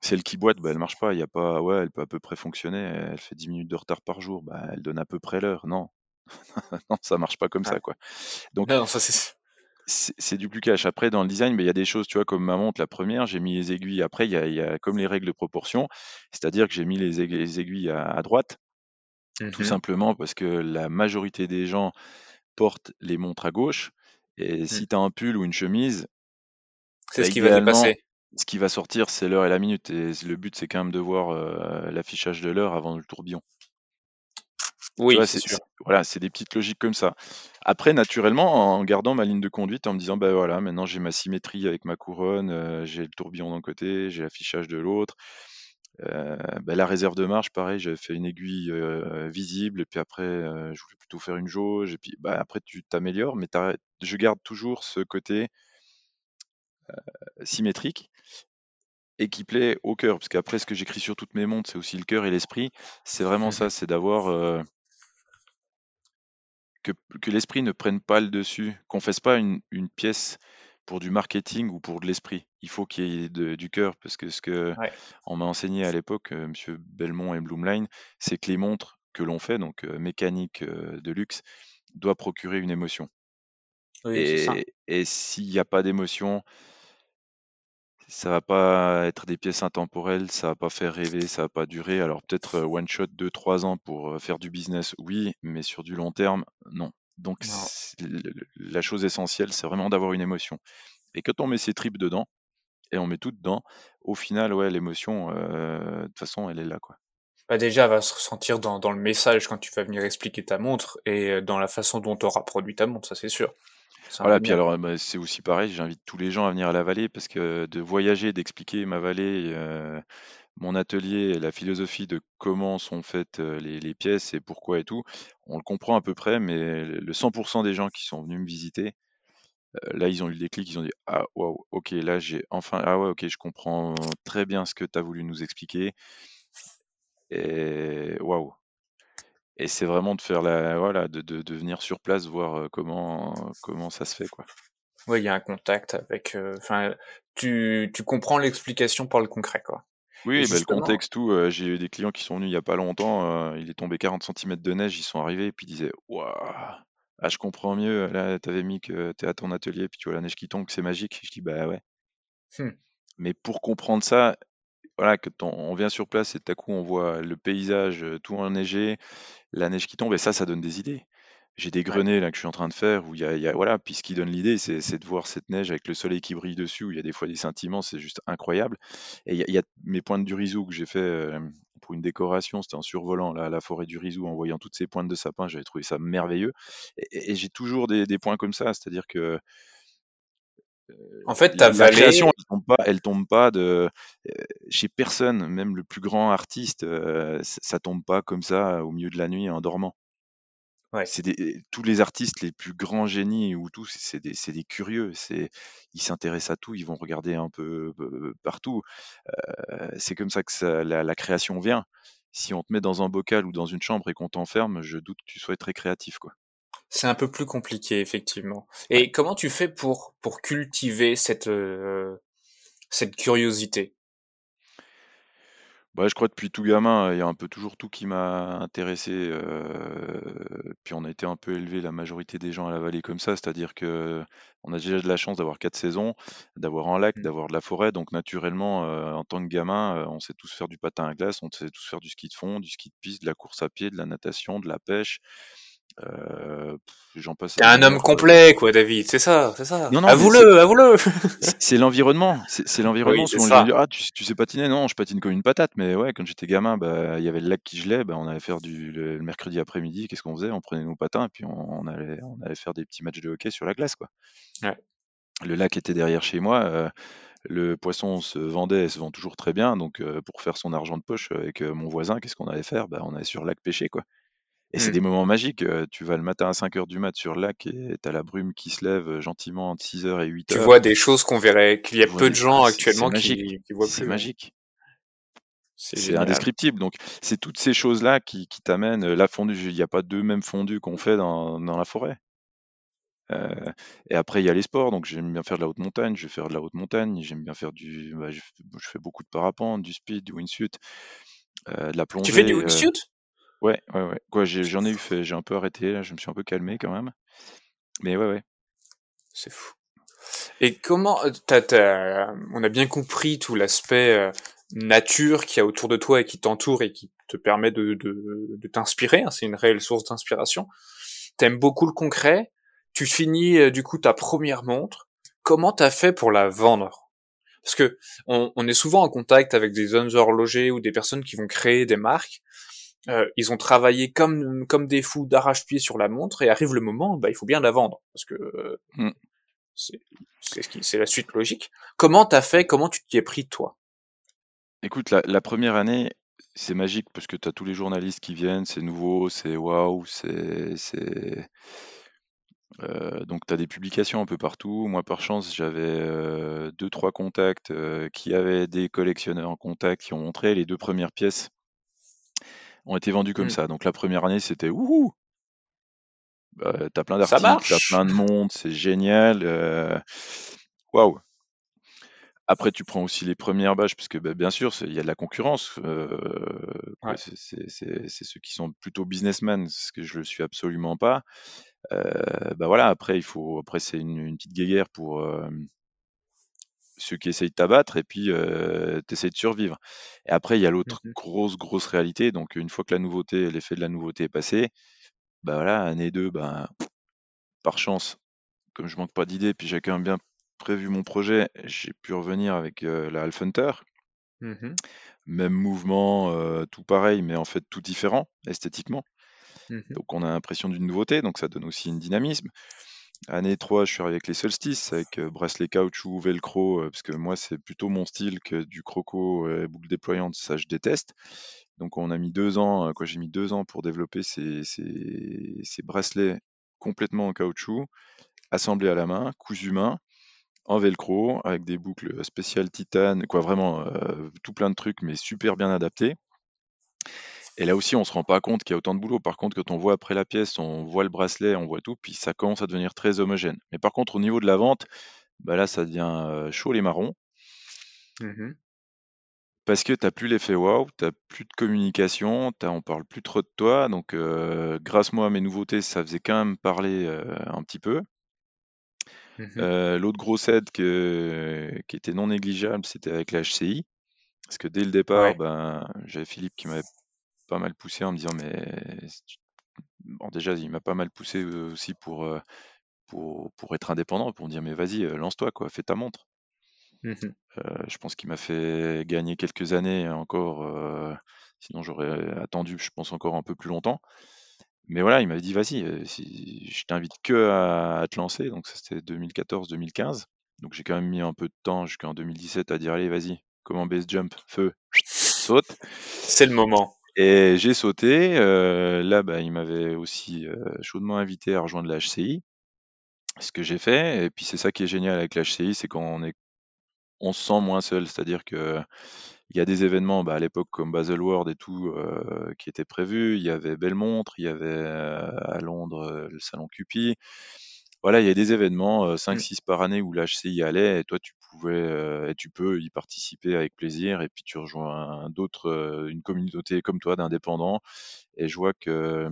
celle qui boite, ben, elle marche pas. Il y a pas, ouais, elle peut à peu près fonctionner. Elle fait 10 minutes de retard par jour. Ben, elle donne à peu près l'heure. Non, non, ça marche pas comme ça, quoi. Donc, non, ça c'est c'est du plus cash. Après, dans le design, mais il y a des choses, tu vois, comme ma montre, la première, j'ai mis les aiguilles. Après, il y a, comme les règles de proportion, c'est-à-dire que j'ai mis les aiguilles, à, droite, tout mmh simplement parce que la majorité des gens portent les montres à gauche. Et mmh. si tu as un pull ou une chemise, c'est ce qui va dépasser. Ce qui va sortir, c'est l'heure et la minute. Et le but, c'est quand même de voir euh, l'affichage de l'heure avant le tourbillon. Oui, c'est sûr. Voilà, c'est des petites logiques comme ça. Après, naturellement, en gardant ma ligne de conduite, en me disant, ben voilà, maintenant j'ai ma symétrie avec ma couronne, euh, j'ai le tourbillon d'un côté, j'ai l'affichage de l'autre. Euh, ben, la réserve de marche, pareil, j'avais fait une aiguille visible, et puis après, je voulais plutôt faire une jauge, et puis ben, après, tu t'améliores, mais je garde toujours ce côté symétrique et qui plaît au cœur, parce qu'après, ce que j'écris sur toutes mes montres, c'est aussi le cœur et l'esprit. C'est vraiment mmh ça, c'est d'avoir que, que l'esprit ne prenne pas le dessus, qu'on fasse pas une, une pièce pour du marketing ou pour de l'esprit. Il faut qu'il y ait de- du cœur, parce que ce que Ouais. on m'a enseigné à l'époque, euh, Monsieur Belmont et Bloomline, c'est que les montres que l'on fait, donc euh, mécanique euh, de luxe, doit procurer une émotion. Oui. Et, et s'il n'y a pas d'émotion, ça va pas être des pièces intemporelles, ça va pas faire rêver, ça va pas durer. Alors peut-être euh, one shot 2-3 ans pour euh, faire du business, oui, mais sur du long terme, non. Donc la chose essentielle, c'est vraiment d'avoir une émotion. Et quand on met ses tripes dedans, et on met tout dedans, au final, ouais, l'émotion, euh, de toute façon, elle est là, quoi. Bah déjà, elle va se ressentir dans, dans le message quand tu vas venir expliquer ta montre et dans la façon dont tu auras produit ta montre, ça c'est sûr. Voilà, puis alors, bah, c'est aussi pareil, j'invite tous les gens à venir à la vallée parce que de voyager, d'expliquer ma vallée, euh, mon atelier, la philosophie de comment sont faites euh, les, les pièces et pourquoi et tout, on le comprend à peu près, mais le le 100% des gens qui sont venus me visiter, euh, là, ils ont eu le déclic, ils ont dit, ah, waouh, ok, là, j'ai enfin, ah ouais, ok, je comprends très bien ce que tu as voulu nous expliquer, et waouh. Et c'est vraiment de faire la, voilà, de, de, de venir sur place, voir comment, comment ça se fait, quoi. Ouais, il y a un contact avec. euh, Enfin, tu, tu comprends l'explication par le concret, quoi. Oui, bah, le contexte, tout. euh, j'ai eu des clients qui sont venus il y a pas longtemps. euh, il est tombé 40 centimètres de neige, ils sont arrivés et puis ils disaient Waouh, ah, je comprends mieux. Là, t'avais mis que t'es à ton atelier, puis tu vois la neige qui tombe, que c'est magique. Je dis Bah ouais. hmm, Mais pour comprendre ça, voilà, que on, on vient sur place et tout à coup on voit le paysage euh, tout enneigé, la neige qui tombe, et ça, ça donne des idées. J'ai des grenets là que je suis en train de faire où il y a, il y a- voilà, puis ce qui donne l'idée, c'est c'est de voir cette neige avec le soleil qui brille dessus, où il y a des fois des scintillements, c'est juste incroyable. Et il y a, il y a mes pointes du Rizou que j'ai fait euh, pour une décoration, c'était en survolant la, la forêt du Rizou, en voyant toutes ces pointes de sapin, j'avais trouvé ça merveilleux. Et, et- et j'ai toujours des, des points comme ça, c'est-à-dire que En fait, ta la création, elle tombe pas, elle tombe pas de euh, chez personne, même le plus grand artiste, euh, ça tombe pas comme ça au milieu de la nuit en dormant. ouais, C'est tous les artistes les plus grands génies ou tout, c'est des c'est des curieux, c'est ils s'intéressent à tout, ils vont regarder un peu, partout. C'est comme ça que ça la la création vient. Si on te met dans un bocal ou dans une chambre et qu'on t'enferme, je doute que tu sois très créatif, quoi. C'est un peu plus compliqué, effectivement. Et comment tu fais pour, pour cultiver cette, euh, cette curiosité? Bah, je crois depuis tout gamin, il y a un peu toujours tout qui m'a intéressé, heu, puis on a été un peu élevé la majorité des gens à la vallée comme ça, c'est-à-dire que on a déjà de la chance d'avoir 4 saisons, d'avoir un lac, Hmm. d'avoir de la forêt, donc naturellement, heu, en tant que gamin, on sait tous faire du patin à glace, on sait tous faire du ski de fond, du ski de piste, de la course à pied, de la natation, de la pêche, j'en passe un homme complet, quoi, David. C'est ça, c'est ça. Non, non, Avoue-le, avoue-le. c'est c'est l'environnement, c'est c'est l'environnement. Oui, «Ah, tu tu sais patiner?» «Non, je patine comme une patate», mais ouais, quand j'étais gamin, bah, il y avait le lac qui gelait, bah, on allait faire du le le mercredi après-midi, qu'est-ce qu'on faisait? On prenait nos patins et puis on on allait on allait faire des petits matchs de hockey sur la glace, quoi. Ouais. Le lac était derrière chez moi, heu, le poisson se vendait et se vend toujours très bien, donc heu, pour faire son argent de poche avec, heu, mon voisin, qu'est-ce qu'on allait faire? Bah, on allait sur le lac pêcher, quoi. Et c'est Hmm. des moments magiques, tu vas le matin à 5:00 du mat sur le lac et tu la brume qui se lève, gentiment entre 6:00 et Tu 8:00. vois des choses qu'on verrait, qu'il y a Tu peu de gens c'est c'est actuellement qui, qui voient c'est plus. ouais. magique. C'est C'est indescriptible, donc c'est toutes ces choses-là qui qui t'amènent, la fondue, il y a pas 2 mêmes fondues qu'on fait dans dans la forêt. Heu et après il y a les sports, donc j'aime bien faire de la haute montagne, je vais faire de la haute montagne, j'aime bien faire du bah, je fais je fais beaucoup de parapente, du speed, du wingsuit, heu, de la Tu fais du plongée, wingsuit? Ouais, ouais, ouais. Quoi, j'en ai eu fait, j'ai un peu arrêté là, je me suis un peu calmé quand même. Mais ouais, ouais. C'est fou. Et comment euh, t'as, t'as- on a bien compris tout l'aspect euh, nature qu'il y a autour de toi et qui t'entoure et qui te permet de, de, de t'inspirer. hein, c'est une réelle source d'inspiration. T'aimes beaucoup le concret. Tu finis euh, du coup ta première montre. Comment t'as fait pour la vendre? Parce que on, on est souvent en contact avec des jeunes horlogers ou des personnes qui vont créer des marques. Euh, ils ont travaillé comme comme des fous d'arrache-pied sur la montre et arrive le moment, bah il faut bien la vendre parce que euh, Mmh. c'est c'est ce qui c'est la suite logique. Comment t'as fait Comment tu t'y es pris toi? Écoute, la la 1 année, c'est magique parce que tu as tous les journalistes qui viennent, c'est nouveau, c'est waouh, c'est c'est Heu, donc tu as des publications un peu partout. Moi, par chance, j'avais, heu, 2-3 contacts, heu, qui avaient des collectionneurs en contact, qui ont montré. Les 2 premières pièces ont été vendues comme Hmm. ça. Donc la première année, c'était: «Wouhou!» Bah, tu plein d'articles, marche. plein de monde, c'est génial. Waouh! Après, tu prends aussi les premières bâches, parce que bah, bien sûr, il y a de la concurrence. c'est ceux qui sont plutôt businessmen, ce que je le suis absolument pas. bah voilà, après, il faut, après c'est une, petite guéguerre pour ceux qui essayent de t'abattre, et puis tu essayes de survivre. Et après, il y a l'autre Mmh grosse, grosse réalité. Donc, une fois que la nouveauté, l'effet de la nouveauté est passé, bah voilà, année 2, bah, par chance, comme je manque pas d'idées, puis j'ai quand même bien prévu mon projet, j'ai pu revenir avec la Half Hunter. mmh Même mouvement, tout pareil, mais en fait tout différent esthétiquement. mmh Donc on a l'impression d'une nouveauté, donc ça donne aussi une dynamisme. Année 3, je suis avec les solstices, avec bracelet caoutchouc, velcro, parce que moi c'est plutôt mon style que du croco et boucle déployante, ça je déteste. Donc on a mis deux ans, quoi j'ai mis deux ans pour développer ces, ces bracelets complètement en caoutchouc, assemblés à la main, cousus main en velcro avec des boucles spéciales titane, quoi vraiment euh, tout plein de trucs mais super bien adaptés. Et là aussi, on se rend pas compte qu'il y a autant de boulot. Par contre, quand on voit après la pièce, on voit le bracelet, on voit tout, puis ça commence à devenir très homogène. Mais par contre, au niveau de la vente, bah là, ça devient chaud les marrons. Mmh parce que tu n'as plus l'effet waouh, tu n'as plus de communication, on on parle plus trop de toi. Donc, euh, grâce moi à mes nouveautés, ça faisait quand même parler un petit peu. Mmh Euh, l'autre grosse aide que, qui était non négligeable, c'était avec la HCI. Parce que dès le départ, ben, j'avais Philippe qui m'avait pas mal poussé en me disant mais bon déjà il m'a pas mal poussé aussi pour, pour, pour être indépendant, pour me dire mais vas-y, lance-toi quoi, fais ta montre. Mmh je pense qu'il m'a fait gagner quelques années encore, sinon j'aurais attendu, je pense encore un peu plus longtemps. Mais voilà, il m'avait dit: «Vas-y, si je t'invite que à te lancer», donc ça c'était 2014-2015. Donc j'ai quand même mis un peu de temps jusqu'en 2017 à dire: «Allez vas-y, comment base jump, feu, saute». C'est le moment. Et j'ai sauté, là, bah, il m'avait aussi, chaudement invité à rejoindre la HCI. Ce que j'ai fait et puis c'est ça qui est génial avec la HCI, c'est qu'on est on se sent moins seul. C'est-à-dire que il y a des événements, bah, à l'époque comme Baselworld et tout, euh, qui étaient prévus. Il y avait Belmontre, il y avait euh, à Londres euh, le salon Cupi. Voilà, il y a des événements, 5-6 mmh. par année où l'HCI allait et toi tu pouvais et tu peux y participer avec plaisir et puis tu rejoins d'autres, une communauté comme toi d'indépendants et je vois que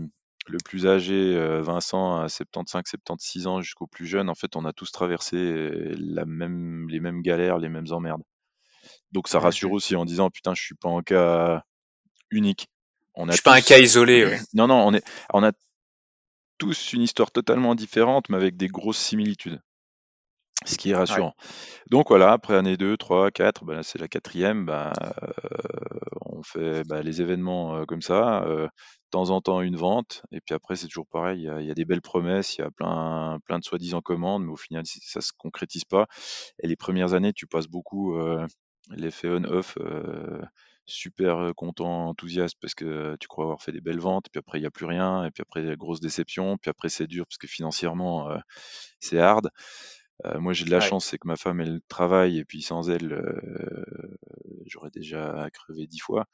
le plus âgé, Vincent, à 75-76 ans jusqu'au plus jeune, en fait, on a tous traversé la même, les mêmes galères, les mêmes emmerdes. Donc ça rassure aussi en disant putain, je suis pas un cas unique. On a je suis pas un cas isolé. Non, non, on est, on a tous une histoire totalement différente, mais avec des grosses similitudes. Ce qui est rassurant. Donc voilà, après année 2, 3, 4, ben c'est la quatrième, ben, on fait ben, les événements comme ça, de temps en temps une vente, et puis après c'est toujours pareil, il y, a, des belles promesses, il y a plein, plein de soi-disant commandes, mais au final ça se concrétise pas. Et les premières années, tu passes beaucoup l'effet on-off, super content, enthousiaste parce que tu crois avoir fait des belles ventes, puis après il n'y a plus rien, et puis après grosse déception, puis après c'est dur parce que financièrement c'est hard. moi j'ai de la chance, c'est que ma femme elle travaille, et puis sans elle j'aurais déjà crevé dix fois.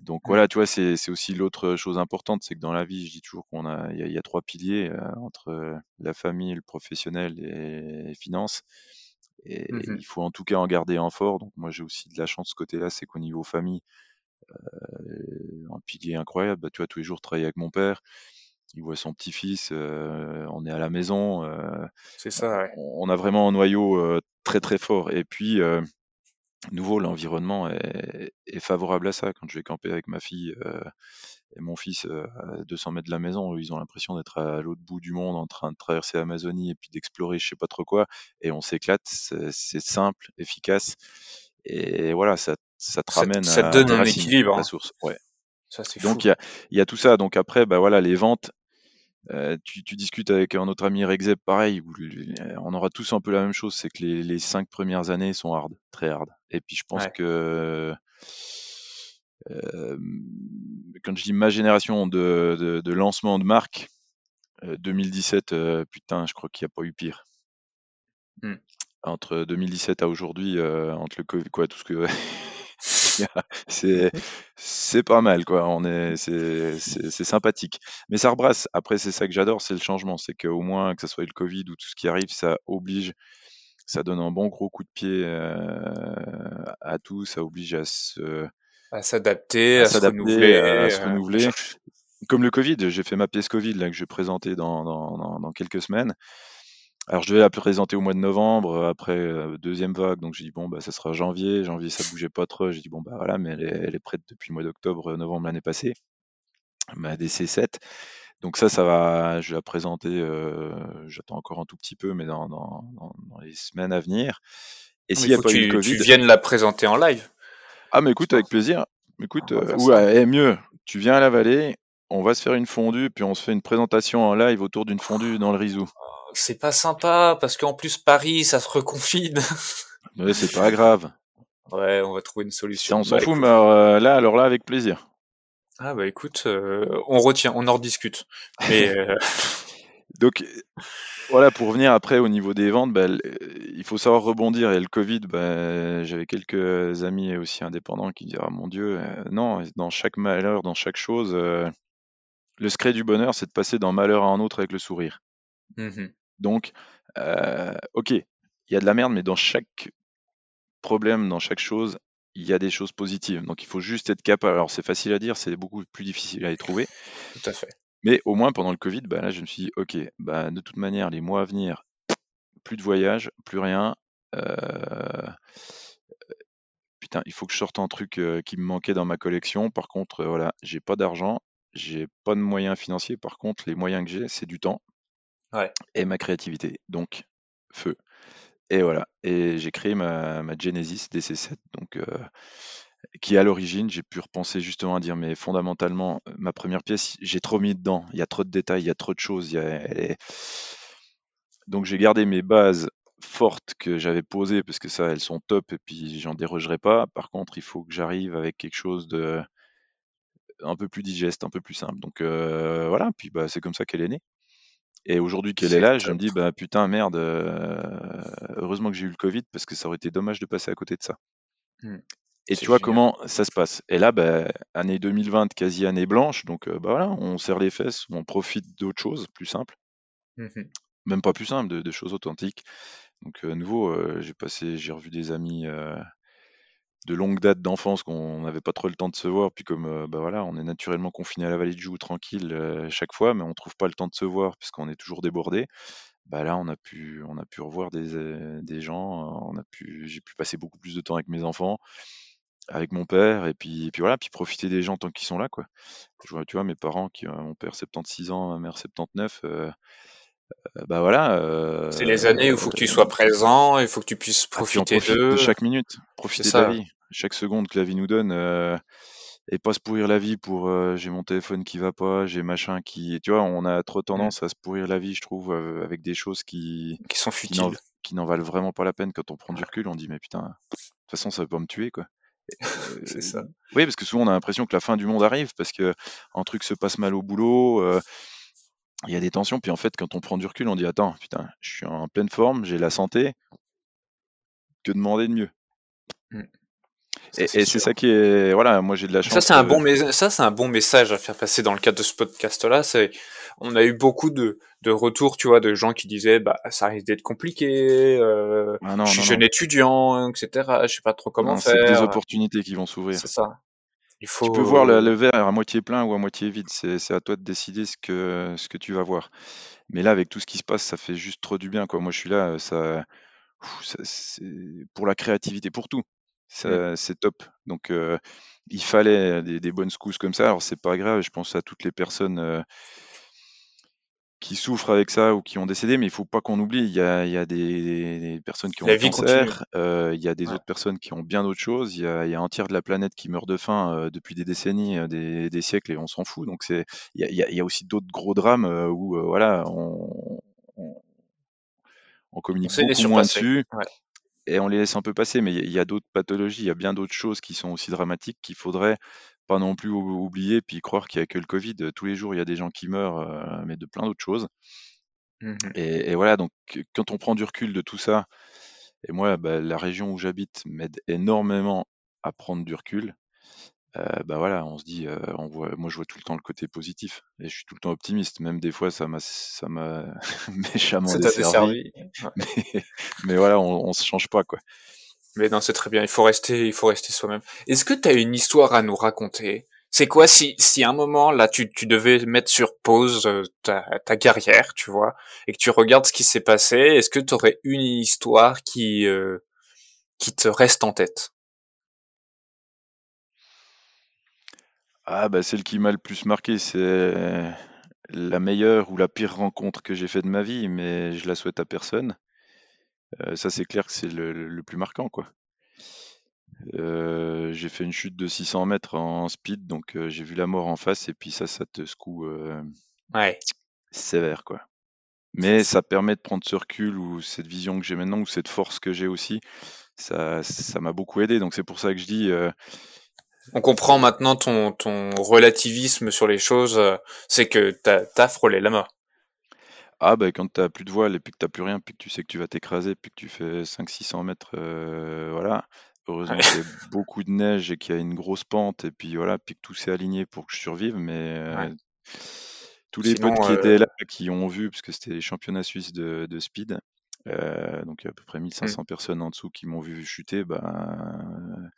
Donc mmh. voilà, tu vois, c'est aussi l'autre chose importante, c'est que dans la vie, je dis toujours qu'on a, il y, a trois piliers entre la famille, le professionnel et les finances. Et mmh il faut en tout cas en garder un fort. Donc moi j'ai aussi de la chance de ce côté-là, c'est qu'au niveau famille, euh, un pilier incroyable. Bah, tu vois, tous les jours travailler avec mon père, il voit son petit-fils, euh, on est à la maison. Euh, c'est ça. On, a vraiment un noyau très très fort. Et puis nouveau, l'environnement est, est, favorable à ça. Quand je vais camper avec ma fille et mon fils à 200 mètres de la maison, ils ont l'impression d'être à l'autre bout du monde en train de traverser l'Amazonie et puis d'explorer je sais pas trop quoi. Et on s'éclate, c'est simple, efficace. Et voilà, ça, ça te ramène ça, te donne un équilibre. La hein. source. Ouais. Ça, Donc il y a, y a, tout ça. Donc après, bah voilà, les ventes. Euh, tu, tu, discutes avec un autre ami Rexeb, pareil, on aura tous un peu la même chose, c'est que les, les, cinq premières années sont hard, très hard. Et puis je pense ouais. que euh, quand je dis ma génération de, de, de lancement de marque, euh, 2017, euh, putain, je crois qu'il n'y a pas eu pire. Mmh. Entre 2017 à aujourd'hui, euh, entre le Covid, quoi, tout ce que. c'est c'est pas mal quoi. On est c'est c'est sympathique. Mais ça rebrasse. Après c'est ça que j'adore, c'est le changement, c'est qu'au moins que ce soit le Covid ou tout ce qui arrive, ça oblige ça donne un bon gros coup de pied à tout, ça oblige à se à s'adapter, à, se renouveler, à, se renouveler. Comme le Covid, j'ai fait ma pièce Covid là que je vais présenter dans, dans, dans quelques semaines. Alors, je devais la présenter au mois de novembre, euh, après euh, deuxième vague, donc j'ai dit bon bah ça sera janvier. Janvier ça bougeait pas trop. J'ai dit bon bah voilà, mais elle est, prête depuis le mois d'octobre, euh, novembre l'année passée, ma DC7. Donc ça, ça va, je vais la présenter. J'attends encore un tout petit peu, mais dans, dans, les semaines à venir. Et s'il n'y a pas eu le Covid, tu viennes la présenter en live. Ah mais écoute, avec plaisir. Écoute, ou eh, mieux, tu viens à la vallée, on va se faire une fondue, puis on se fait une présentation en live autour d'une fondue dans le Rizou c'est pas sympa parce qu'en plus Paris, ça se reconfine. Mais c'est pas grave. Ouais, on va trouver une solution. on s'en bah, fout, mais euh, là, alors là, avec plaisir. Ah bah écoute, euh, on retient, on en rediscute. Mais euh, donc voilà, pour revenir après au niveau des ventes, bah, il faut savoir rebondir. Et le Covid, bah, j'avais quelques amis aussi indépendants qui disaient ah, mon Dieu, non, dans chaque malheur, dans chaque chose, le secret du bonheur, c'est de passer d'un malheur à un autre avec le sourire. Mmh donc, ok, il y a de la merde, mais dans chaque problème, dans chaque chose, il y a des choses positives. Donc il faut juste être capable. Alors c'est facile à dire, c'est beaucoup plus difficile à les trouver. Tout à fait. Mais au moins pendant le Covid, bah, là je me suis dit, ok, bah, de toute manière, les mois à venir, plus de voyage, plus rien. putain, il faut que je sorte un truc qui me manquait dans ma collection. Par contre, voilà, j'ai pas d'argent, j'ai pas de moyens financiers. Par contre, les moyens que j'ai, c'est du temps et ma créativité. Donc, feu. Et voilà. Et j'ai créé ma, ma Genesis DC7, donc, euh, qui à l'origine, j'ai pu repenser justement à dire, mais fondamentalement, euh, ma première pièce, j'ai trop mis dedans. Il y a trop de détails, il y a trop de choses. Donc, j'ai gardé mes bases fortes que j'avais posées parce que ça, elles sont top et puis j'en dérogerai pas. Par contre, il faut que j'arrive avec quelque chose de un peu plus digeste, un peu plus simple. Donc euh, voilà, puis bah, c'est comme ça qu'elle est née. Et aujourd'hui qu'elle est là, je me dis, bah putain, merde, euh, heureusement que j'ai eu le Covid parce que ça aurait été dommage de passer à côté de ça. Et tu vois comment ça se passe. Et là, bah, année 2020, quasi année blanche, donc bah voilà, on serre les fesses, on profite d'autres choses plus simples. Mmh Même pas plus simples, de, choses authentiques. Donc, euh, nouveau, j'ai passé, j'ai revu des amis de longue date d'enfance qu'on n'avait pas trop le temps de se voir. Puis comme euh, bah voilà, on est naturellement confiné à la vallée de Joux tranquille euh, chaque fois, mais on trouve pas le temps de se voir puisqu'on est toujours débordé. Bah là, on a pu, on a pu revoir des, euh, des gens. On a pu, j'ai pu passer beaucoup plus de temps avec mes enfants, avec mon père, et puis, puis voilà, puis profiter des gens tant qu'ils sont là, quoi. Je vois, tu vois, mes parents qui, ont mon père 76 ans, ma mère 79. bah voilà. c'est les années où il faut que tu sois présent, il faut que tu puisses ah, profiter de chaque minute, profiter de la vie chaque seconde que la vie nous donne euh, et pas se pourrir la vie pour euh, j'ai mon téléphone qui va pas, j'ai machin qui. Tu vois, on a trop mmh. tendance à se pourrir la vie, je trouve, euh, avec des choses qui, qui sont futiles. Qui n'en valent vraiment pas la peine quand on prend du recul. On dit, mais putain, de toute façon, ça va pas me tuer, quoi. C'est ça. Oui, parce que souvent on a l'impression que la fin du monde arrive parce que un truc se passe mal au boulot. il y a des tensions, puis en fait, quand on prend du recul, on dit Attends, putain, je suis en pleine forme, j'ai la santé, que demander de mieux? Mmh. Et, c'est ça qui est, voilà, moi j'ai de la chance. Ça c'est un bon, ça c'est un bon message à faire passer dans le cadre de ce podcast-là. C'est, on a eu beaucoup de, de retours, tu vois, de gens qui disaient, bah ça risque d'être compliqué, euh, ah je suis jeune étudiant, etc. Je sais pas trop comment faire. C'est des opportunités qui vont s'ouvrir. C'est ça. Il faut... Tu peux voir le, verre à moitié plein ou à moitié vide. C'est à toi de décider ce que, ce que tu vas voir. Mais là, avec tout ce qui se passe, ça fait juste trop du bien. Quoi. Moi, je suis là, ça, ça c'est pour la créativité, pour tout. Mmh. c'est top. Donc, il fallait des, bonnes scousses comme ça. Alors, c'est pas grave, je pense à toutes les personnes qui souffrent avec ça ou qui ont décédé, mais il faut pas qu'on oublie, il y a, des, personnes qui ont le cancer, il y a des autres personnes qui ont bien d'autres choses, il y a, un tiers de la planète qui meurt de faim depuis des décennies, des, siècles, et on s'en fout. Donc, c'est, il y a, aussi d'autres gros drames où, voilà, on, on, communique beaucoup moins dessus et on les laisse un peu passer, mais il y a, d'autres pathologies, il y a bien d'autres choses qui sont aussi dramatiques qu'il faudrait pas non plus oublier, puis croire qu'il n'y a que le Covid. Tous les jours, il y a des gens qui meurent, euh, mais de plein d'autres choses. Mmh et, voilà, donc quand on prend du recul de tout ça, et moi, bah, la région où j'habite m'aide énormément à prendre du recul, euh, bah voilà, on se dit, euh, on voit, moi je vois tout le temps le côté positif et je suis tout le temps optimiste. Même des fois, ça m'a, ça m'a méchamment desservi. desservi. Ouais. Mais, mais voilà, on, on se change pas quoi. Mais non, c'est très bien. Il faut rester, il faut rester soi-même. Est-ce que tu as une histoire à nous raconter? C'est quoi si, si à un moment là, tu, tu devais mettre sur pause euh, ta, ta carrière, tu vois, et que tu regardes ce qui s'est passé, est-ce que tu aurais une histoire qui, euh, qui te reste en tête? Ah bah celle qui m'a le plus marqué, c'est la meilleure ou la pire rencontre que j'ai fait de ma vie, mais je la souhaite à personne. Euh, ça c'est clair que c'est le, le plus marquant quoi. Euh, j'ai fait une chute de 600 mètres en speed, donc euh, j'ai vu la mort en face et puis ça, ça te secoue Ouais. sévère quoi. Mais ça permet de prendre ce recul ou cette vision que j'ai maintenant ou cette force que j'ai aussi. Ça, ça m'a beaucoup aidé. Donc c'est pour ça que je dis, On comprend maintenant ton, ton relativisme sur les choses, c'est que t'as, t'as frôlé la mort. Ah bah quand t'as plus de voile et puis que t'as plus rien, puis que tu sais que tu vas t'écraser, puis que tu fais 500-600 mètres, euh, voilà. Heureusement qu'il y a beaucoup de neige et qu'il y a une grosse pente et puis voilà, puis que tout s'est aligné pour que je survive. Mais Ouais. euh, tous les Sinon, potes qui euh, étaient là, qui ont vu, parce que c'était les championnats suisses de, de speed, euh, donc il y a à peu près hmm. 1500 personnes en dessous qui m'ont vu chuter, ben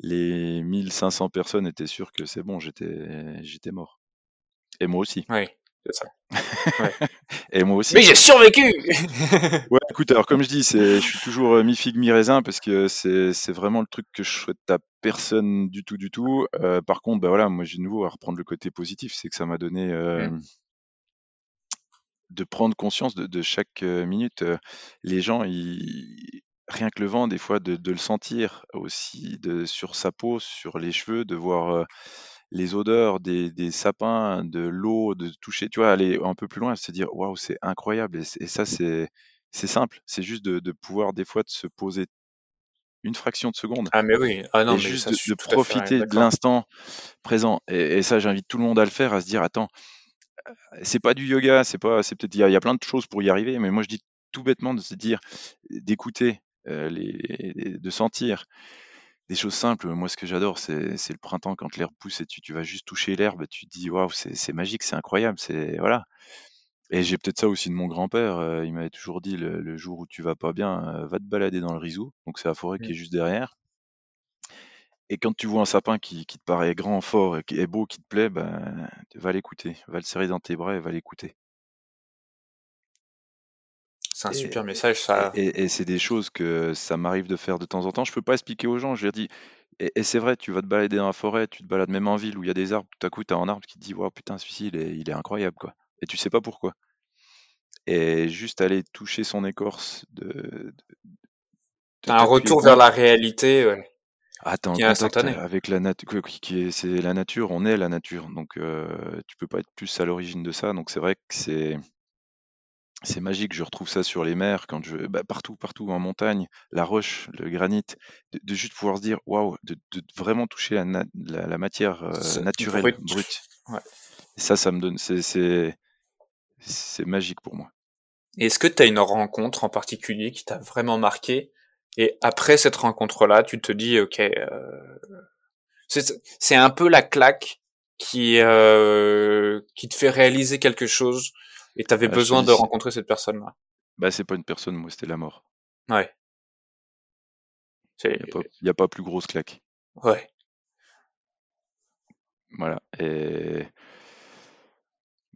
les 1500 personnes étaient sûres que c'est bon, j'étais j'étais mort. Et moi aussi. ouais, ça. Ouais. Et moi aussi. Mais j'ai survécu Ouais, écoute, alors comme je dis, je suis toujours euh, mi figue mi raisin parce que c'est, vraiment le truc que je souhaite à personne du tout, du tout. Euh, par contre, bah voilà, moi j'ai de nouveau à reprendre le côté positif, c'est que ça m'a donné euh, Hmm. de prendre conscience de, de chaque minute. Les gens, ils, rien que le vent, des fois, de, de le sentir aussi de, sur sa peau, sur les cheveux, de voir euh, les odeurs des, des sapins, de l'eau, de toucher, tu vois, aller un peu plus loin, se dire waouh, c'est incroyable. Et, ça, c'est c'est simple, c'est juste de, de pouvoir des fois de se poser une fraction de seconde Ah mais oui, ah non et mais juste ça, de, profiter de l'instant présent. Et, et ça, j'invite tout le monde à le faire, à se dire attends, c'est pas du yoga, c'est pas, c'est peut-être il y, y a plein de choses pour y arriver, mais moi je dis tout bêtement de se dire, d'écouter, euh, les, de sentir des choses simples. Moi, ce que j'adore, c'est le printemps quand l'herbe pousse et tu, tu vas juste toucher l'herbe, tu te dis waouh, c'est magique, c'est incroyable, c'est voilà. Et j'ai peut-être ça aussi de mon grand-père. euh, il m'avait toujours dit le, le jour où tu vas pas bien, euh, va te balader dans le Rizou. Donc c'est la forêt qui est juste derrière. Et quand tu vois un sapin qui, qui te paraît grand, fort et qui est beau, qui te plaît, ben, va l'écouter, va le serrer dans tes bras et va l'écouter. C'est un super message et, ça. et- et c'est des choses que ça m'arrive de faire de temps en temps. Je peux pas expliquer aux gens. Je leur dis, et, et c'est vrai, tu vas te balader dans la forêt, tu te balades même en ville où il y a des arbres, tout à coup, tu as un arbre qui te dit, waouh, putain, celui-ci, il est, il est incroyable, quoi. Et tu sais pas pourquoi. Et juste aller toucher son écorce de, de, de T'as un retour vers la réalité ouais, ah, contact instantané. avec la nature, qui c'est la nature, on est la nature. Donc, euh, tu peux pas être plus à l'origine de ça. Donc, c'est vrai que c'est, C'est magique, je retrouve ça sur les mers, quand je bah, partout, partout en montagne, la roche, le granit, de, de juste pouvoir se dire waouh, de, de vraiment toucher la, na- la, la matière euh, naturelle, brut. brute. Ouais. Et ça, ça me donne, c'est magique pour moi. Est-ce que tu as une rencontre en particulier qui t'a vraiment marqué? Et après cette rencontre-là, tu te dis ok, euh, c'est un peu la claque qui euh, qui te fait réaliser quelque chose et t'avais Ah, je te besoin de rencontrer cette personne-là. bah c'est pas une personne, moi, c'était la mort. Ouais, Il c'est y a pas, y a pas plus grosse claque. ouais. Voilà. Et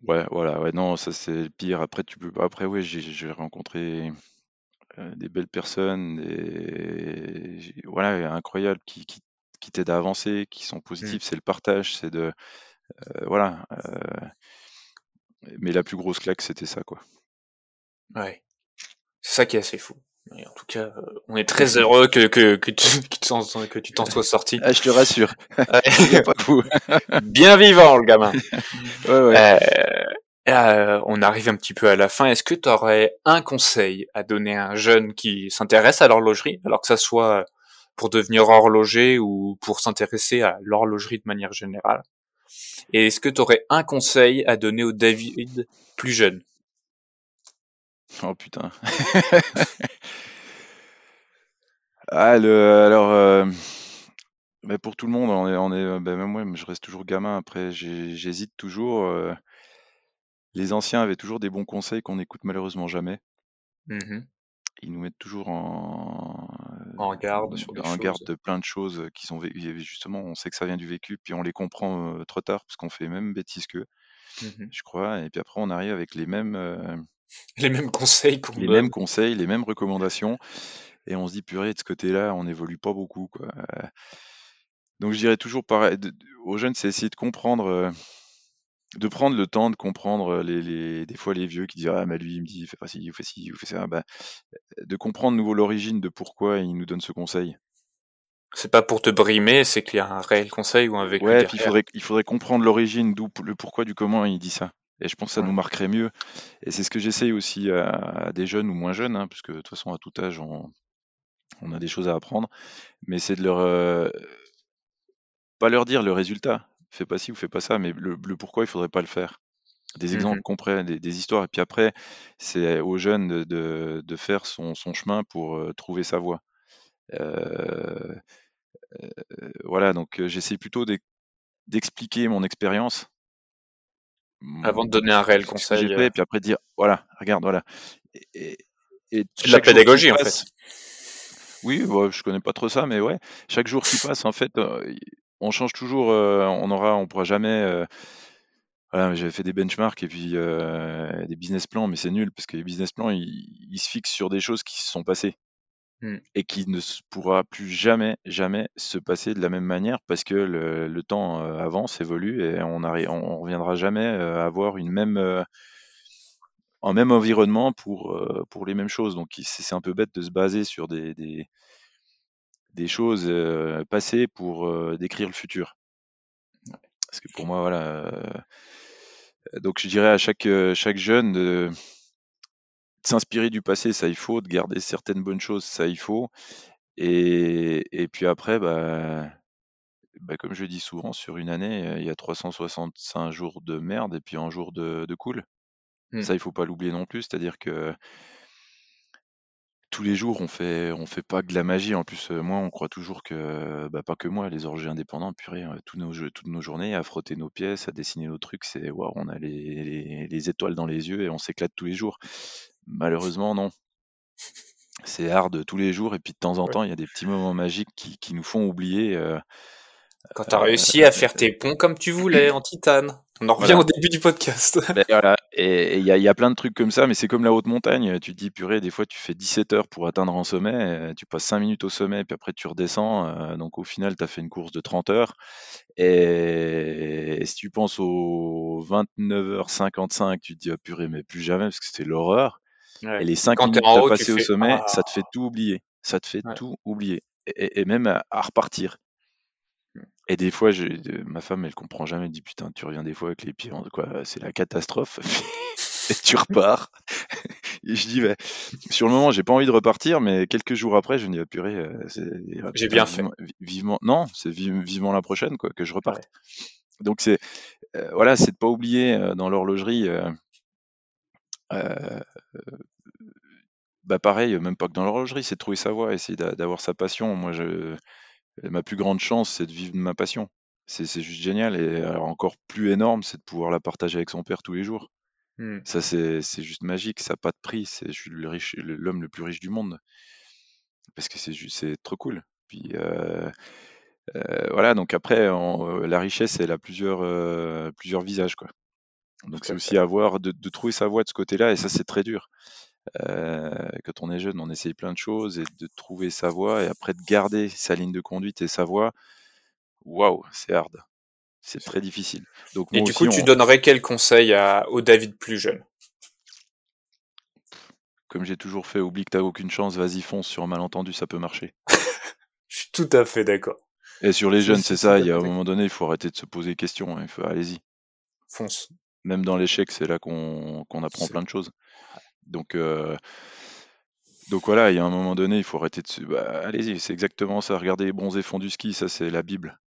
ouais, voilà, ouais, non, ça c'est le pire. Après, tu peux, après, ouais, j'ai rencontré euh, des belles personnes, des voilà, incroyables qui, qui, qui t'aident à avancer, qui sont Mm. positifs. C'est le partage, c'est de euh, voilà. euh, mais la plus grosse claque, c'était ça, quoi. Ouais. C'est ça qui est assez fou. Et en tout cas, euh, on est très heureux que, que, que tu t'en que tu t'en sois sorti. Ah, je te rassure, il a pas. Bien vivant, le gamin. Ouais, ouais. Euh, euh, on arrive un petit peu à la fin. Est-ce que tu aurais un conseil à donner à un jeune qui s'intéresse à l'horlogerie, alors que ça soit pour devenir horloger ou pour s'intéresser à l'horlogerie de manière générale Et est-ce que tu aurais un conseil à donner au David plus jeune? Oh putain. ah, le, alors, euh, Mais pour tout le monde, on est, on est, ben même moi, je reste toujours gamin. Après, j'hésite toujours. euh, les anciens avaient toujours des bons conseils qu'on n'écoute malheureusement jamais. Mmh Ils nous mettent toujours en, En garde sur des en garde de plein de choses qui sont justement, on sait que ça vient du vécu, puis on les comprend euh, trop tard parce qu'on fait les mêmes bêtises qu'eux, Mmh je crois. Et puis après, on arrive avec les mêmes, euh, Les mêmes conseils qu'on les donne. mêmes conseils, les mêmes recommandations, et on se dit purée, de ce côté-là, on n'évolue pas beaucoup, quoi. Donc je dirais toujours pareil aux jeunes, c'est essayer de comprendre, de prendre le temps de comprendre euh, les, les- des fois les vieux qui disent ah mais lui il me dit fais pas ci, ou fais ci, ou fais ça, bah, de comprendre nouveau l'origine de pourquoi il nous donne ce conseil. C'est pas pour te brimer, c'est qu'il y a un réel conseil ou un vécu Ouais, puis il faudrait, il faudrait comprendre l'origine, d'où le pourquoi du comment il dit ça. Et je pense que ça nous marquerait mieux. Et c'est ce que j'essaye aussi à, à des jeunes ou moins jeunes, hein, parce que de toute façon à tout âge on, on a des choses à apprendre, mais c'est de leur euh, pas leur dire le résultat, fais pas ci ou fais pas ça, mais le, le pourquoi il faudrait pas le faire. Des exemples Mmh concrets, des, des histoires, et puis après c'est aux jeunes de, de, de faire son, son chemin pour euh, trouver sa voie. Euh, euh, voilà, donc j'essaie plutôt d'ex- d'expliquer mon expérience Avant de donner un réel conseil, fait, et puis après dire: «Voilà, regarde, voilà» et et la pédagogie, en fait. oui, bah, je connais pas trop ça, mais ouais, chaque jour qui passe, en fait, on change toujours, heu, on aura on pourra jamais, voilà, j'avais fait des benchmarks et puis, heu, des business plans, mais c'est nul parce que les business plans, ils ils se fixent sur des choses qui se sont passées Mmh. et qui ne pourra plus jamais, jamais se passer de la même manière parce que le le temps, avance, évolue et on on reviendra jamais, à avoir une même, en même environnement pour, les mêmes choses. Donc c'est c'est un peu bête de se baser sur des des des choses, passées pour, décrire le futur. Parce que pour moi, voilà, donc je dirais à chaque, chaque jeune de de s'inspirer du passé, ça il faut, de garder certaines bonnes choses, ça il faut et et puis après, bah bah, comme je dis souvent, sur une année, il y a 365 jours de merde et puis un jour de de cool. Mmh. Ça, il faut pas l'oublier non plus, c'est-à-dire que tous les jours, on fait on fait pas que de la magie. En plus, heu, moi, on croit toujours que, bah, pas que moi, les horlogers indépendants, purée, heu, tous nos jeux toutes nos journées à frotter nos pièces, à dessiner nos trucs, c'est waouh, on a les les les étoiles dans les yeux et on s'éclate tous les jours. Malheureusement, non. C'est hard tous les jours et puis de temps en temps, il y a des petits moments magiques qui qui nous font oublier, heu Quand tu as réussi à faire tes ponts comme tu voulais en titane. On en revient voilà. au début du podcast. Voilà et il y a il y a plein de trucs comme ça, mais c'est comme la haute montagne, tu te dis: «Purée, des fois, tu fais 17 heures pour atteindre un sommet, heu, tu passes 5 minutes au sommet, puis après tu redescends, heu, donc au final, tu as fait une course de 30 heures et si tu penses aux 29:55, tu te dis: «Ah purée, mais plus jamais», parce que c'était l'horreur et les 5 Quand tu es minutes que tu as passées au fais: sommet, «Ah!» ça te fait tout oublier, ça te fait ouais. tout oublier et même à à repartir. Et des fois, de ma femme, elle comprend jamais, elle dit: «Putain, tu reviens des fois avec les pieds en quoi, c'est la catastrophe» et tu repars et je dis: «Beh, sur le moment, j'ai pas envie de repartir, mais quelques jours après, je me dis: «Ah purée, c'est ah J'ai putain, bien fait. vivement vi vivement» non, c'est vive vivement la prochaine quoi, que je reparte. Ouais. Donc c'est, heu, voilà, c'est de pas oublier, heu, dans l'horlogerie, heu, bah, pareil, même pas que dans l'horlogerie, c'est de trouver sa voie, essayer d'a d'avoir sa passion. Moi, je ma plus grande chance, c'est de vivre ma passion. C'est juste génial et alors encore plus énorme, c'est de pouvoir la partager avec son père tous les jours. Mmh. Ça, c'est juste magique, ça a pas de prix, c'est je suis le l'homme le plus riche du monde parce que c'est trop cool. Puis, heu heu, voilà, donc après on, la richesse, elle a plusieurs, visages, quoi. Donc c'est aussi avoir de de trouver sa voie de ce côté-là et ça, c'est très dur. Heu, quand on est jeune, on essaye plein de choses et de trouver sa voie et après de garder sa ligne de conduite et sa voie, waouh, c'est hard, c'est très difficile. Donc Et moi du coup, tu on donnerais quel conseil à au David plus jeune? comme j'ai toujours fait: «Oublie que tu as aucune chance, vas-y fonce, sur un malentendu, ça peut marcher». Je suis tout à fait d'accord. Et sur les Je jeunes, c'est ça, il y a un moment donné, il faut arrêter de se poser des questions, hein, allez-y. Fonce. Même dans l'échec, c'est là qu'on qu'on apprend plein de choses. Donc heu, donc voilà, il y a un moment donné, il faut arrêter de bah, allez-y, c'est exactement ça. Regardez les bronzés font du ski, ça c'est la Bible.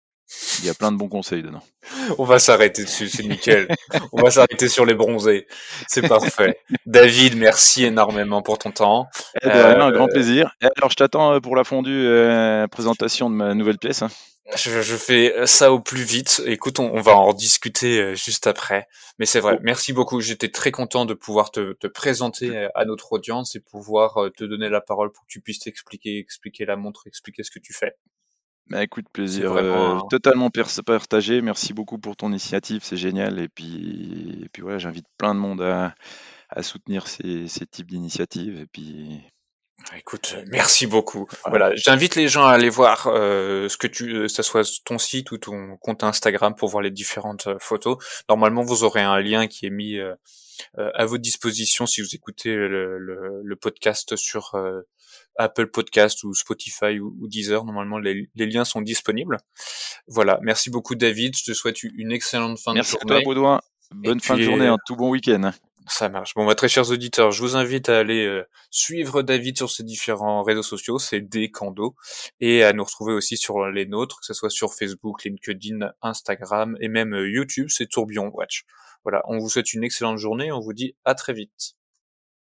Il y a plein de bons conseils dedans. On va s'arrêter dessus, c'est nickel. On va s'arrêter sur les bronzés. C'est parfait. David, merci énormément pour ton temps. Eh Heu, rien, un grand plaisir. Alors je t'attends, heu, pour la fondue, présentation de ma nouvelle pièce, hein. Je, je, fais ça au plus vite. Écoute, on, on va en discuter euh, juste après. Mais c'est vrai, oh. merci beaucoup. J'étais très content de pouvoir te, te, présenter à notre audience et pouvoir euh, te donner la parole pour que tu puisses t'expliquer, expliquer la montre, expliquer ce que tu fais. Bah écoute, plaisir vraiment, euh, totalement partagé. Merci beaucoup pour ton initiative, c'est génial. Et puis, et puis voilà, j'invite plein de monde à, à soutenir ces, ces types d'initiatives. Et puis, Écoute, merci beaucoup. Voilà, j'invite les gens à aller voir euh, ce que tu, euh, ça soit ton site ou ton compte Instagram pour voir les différentes euh, photos. Normalement, vous aurez un lien qui est mis euh, à votre disposition si vous écoutez le, le, le podcast sur Apple Podcast ou Spotify ou, ou Deezer. Normalement, les, les, liens sont disponibles. Voilà, merci beaucoup David. Je te souhaite une excellente fin de journée. Merci à toi Baudouin. Bonne fin de journée, un tout bon week-end. Ça marche. Bon, bah, très chers auditeurs, je vous invite à aller euh, suivre David sur ses différents réseaux sociaux, c'est Descando, et à nous retrouver aussi sur les nôtres, que ce soit sur Facebook, LinkedIn, Instagram et même euh, YouTube, c'est Tourbillon Watch. Voilà, on vous souhaite une excellente journée, on vous dit à très vite.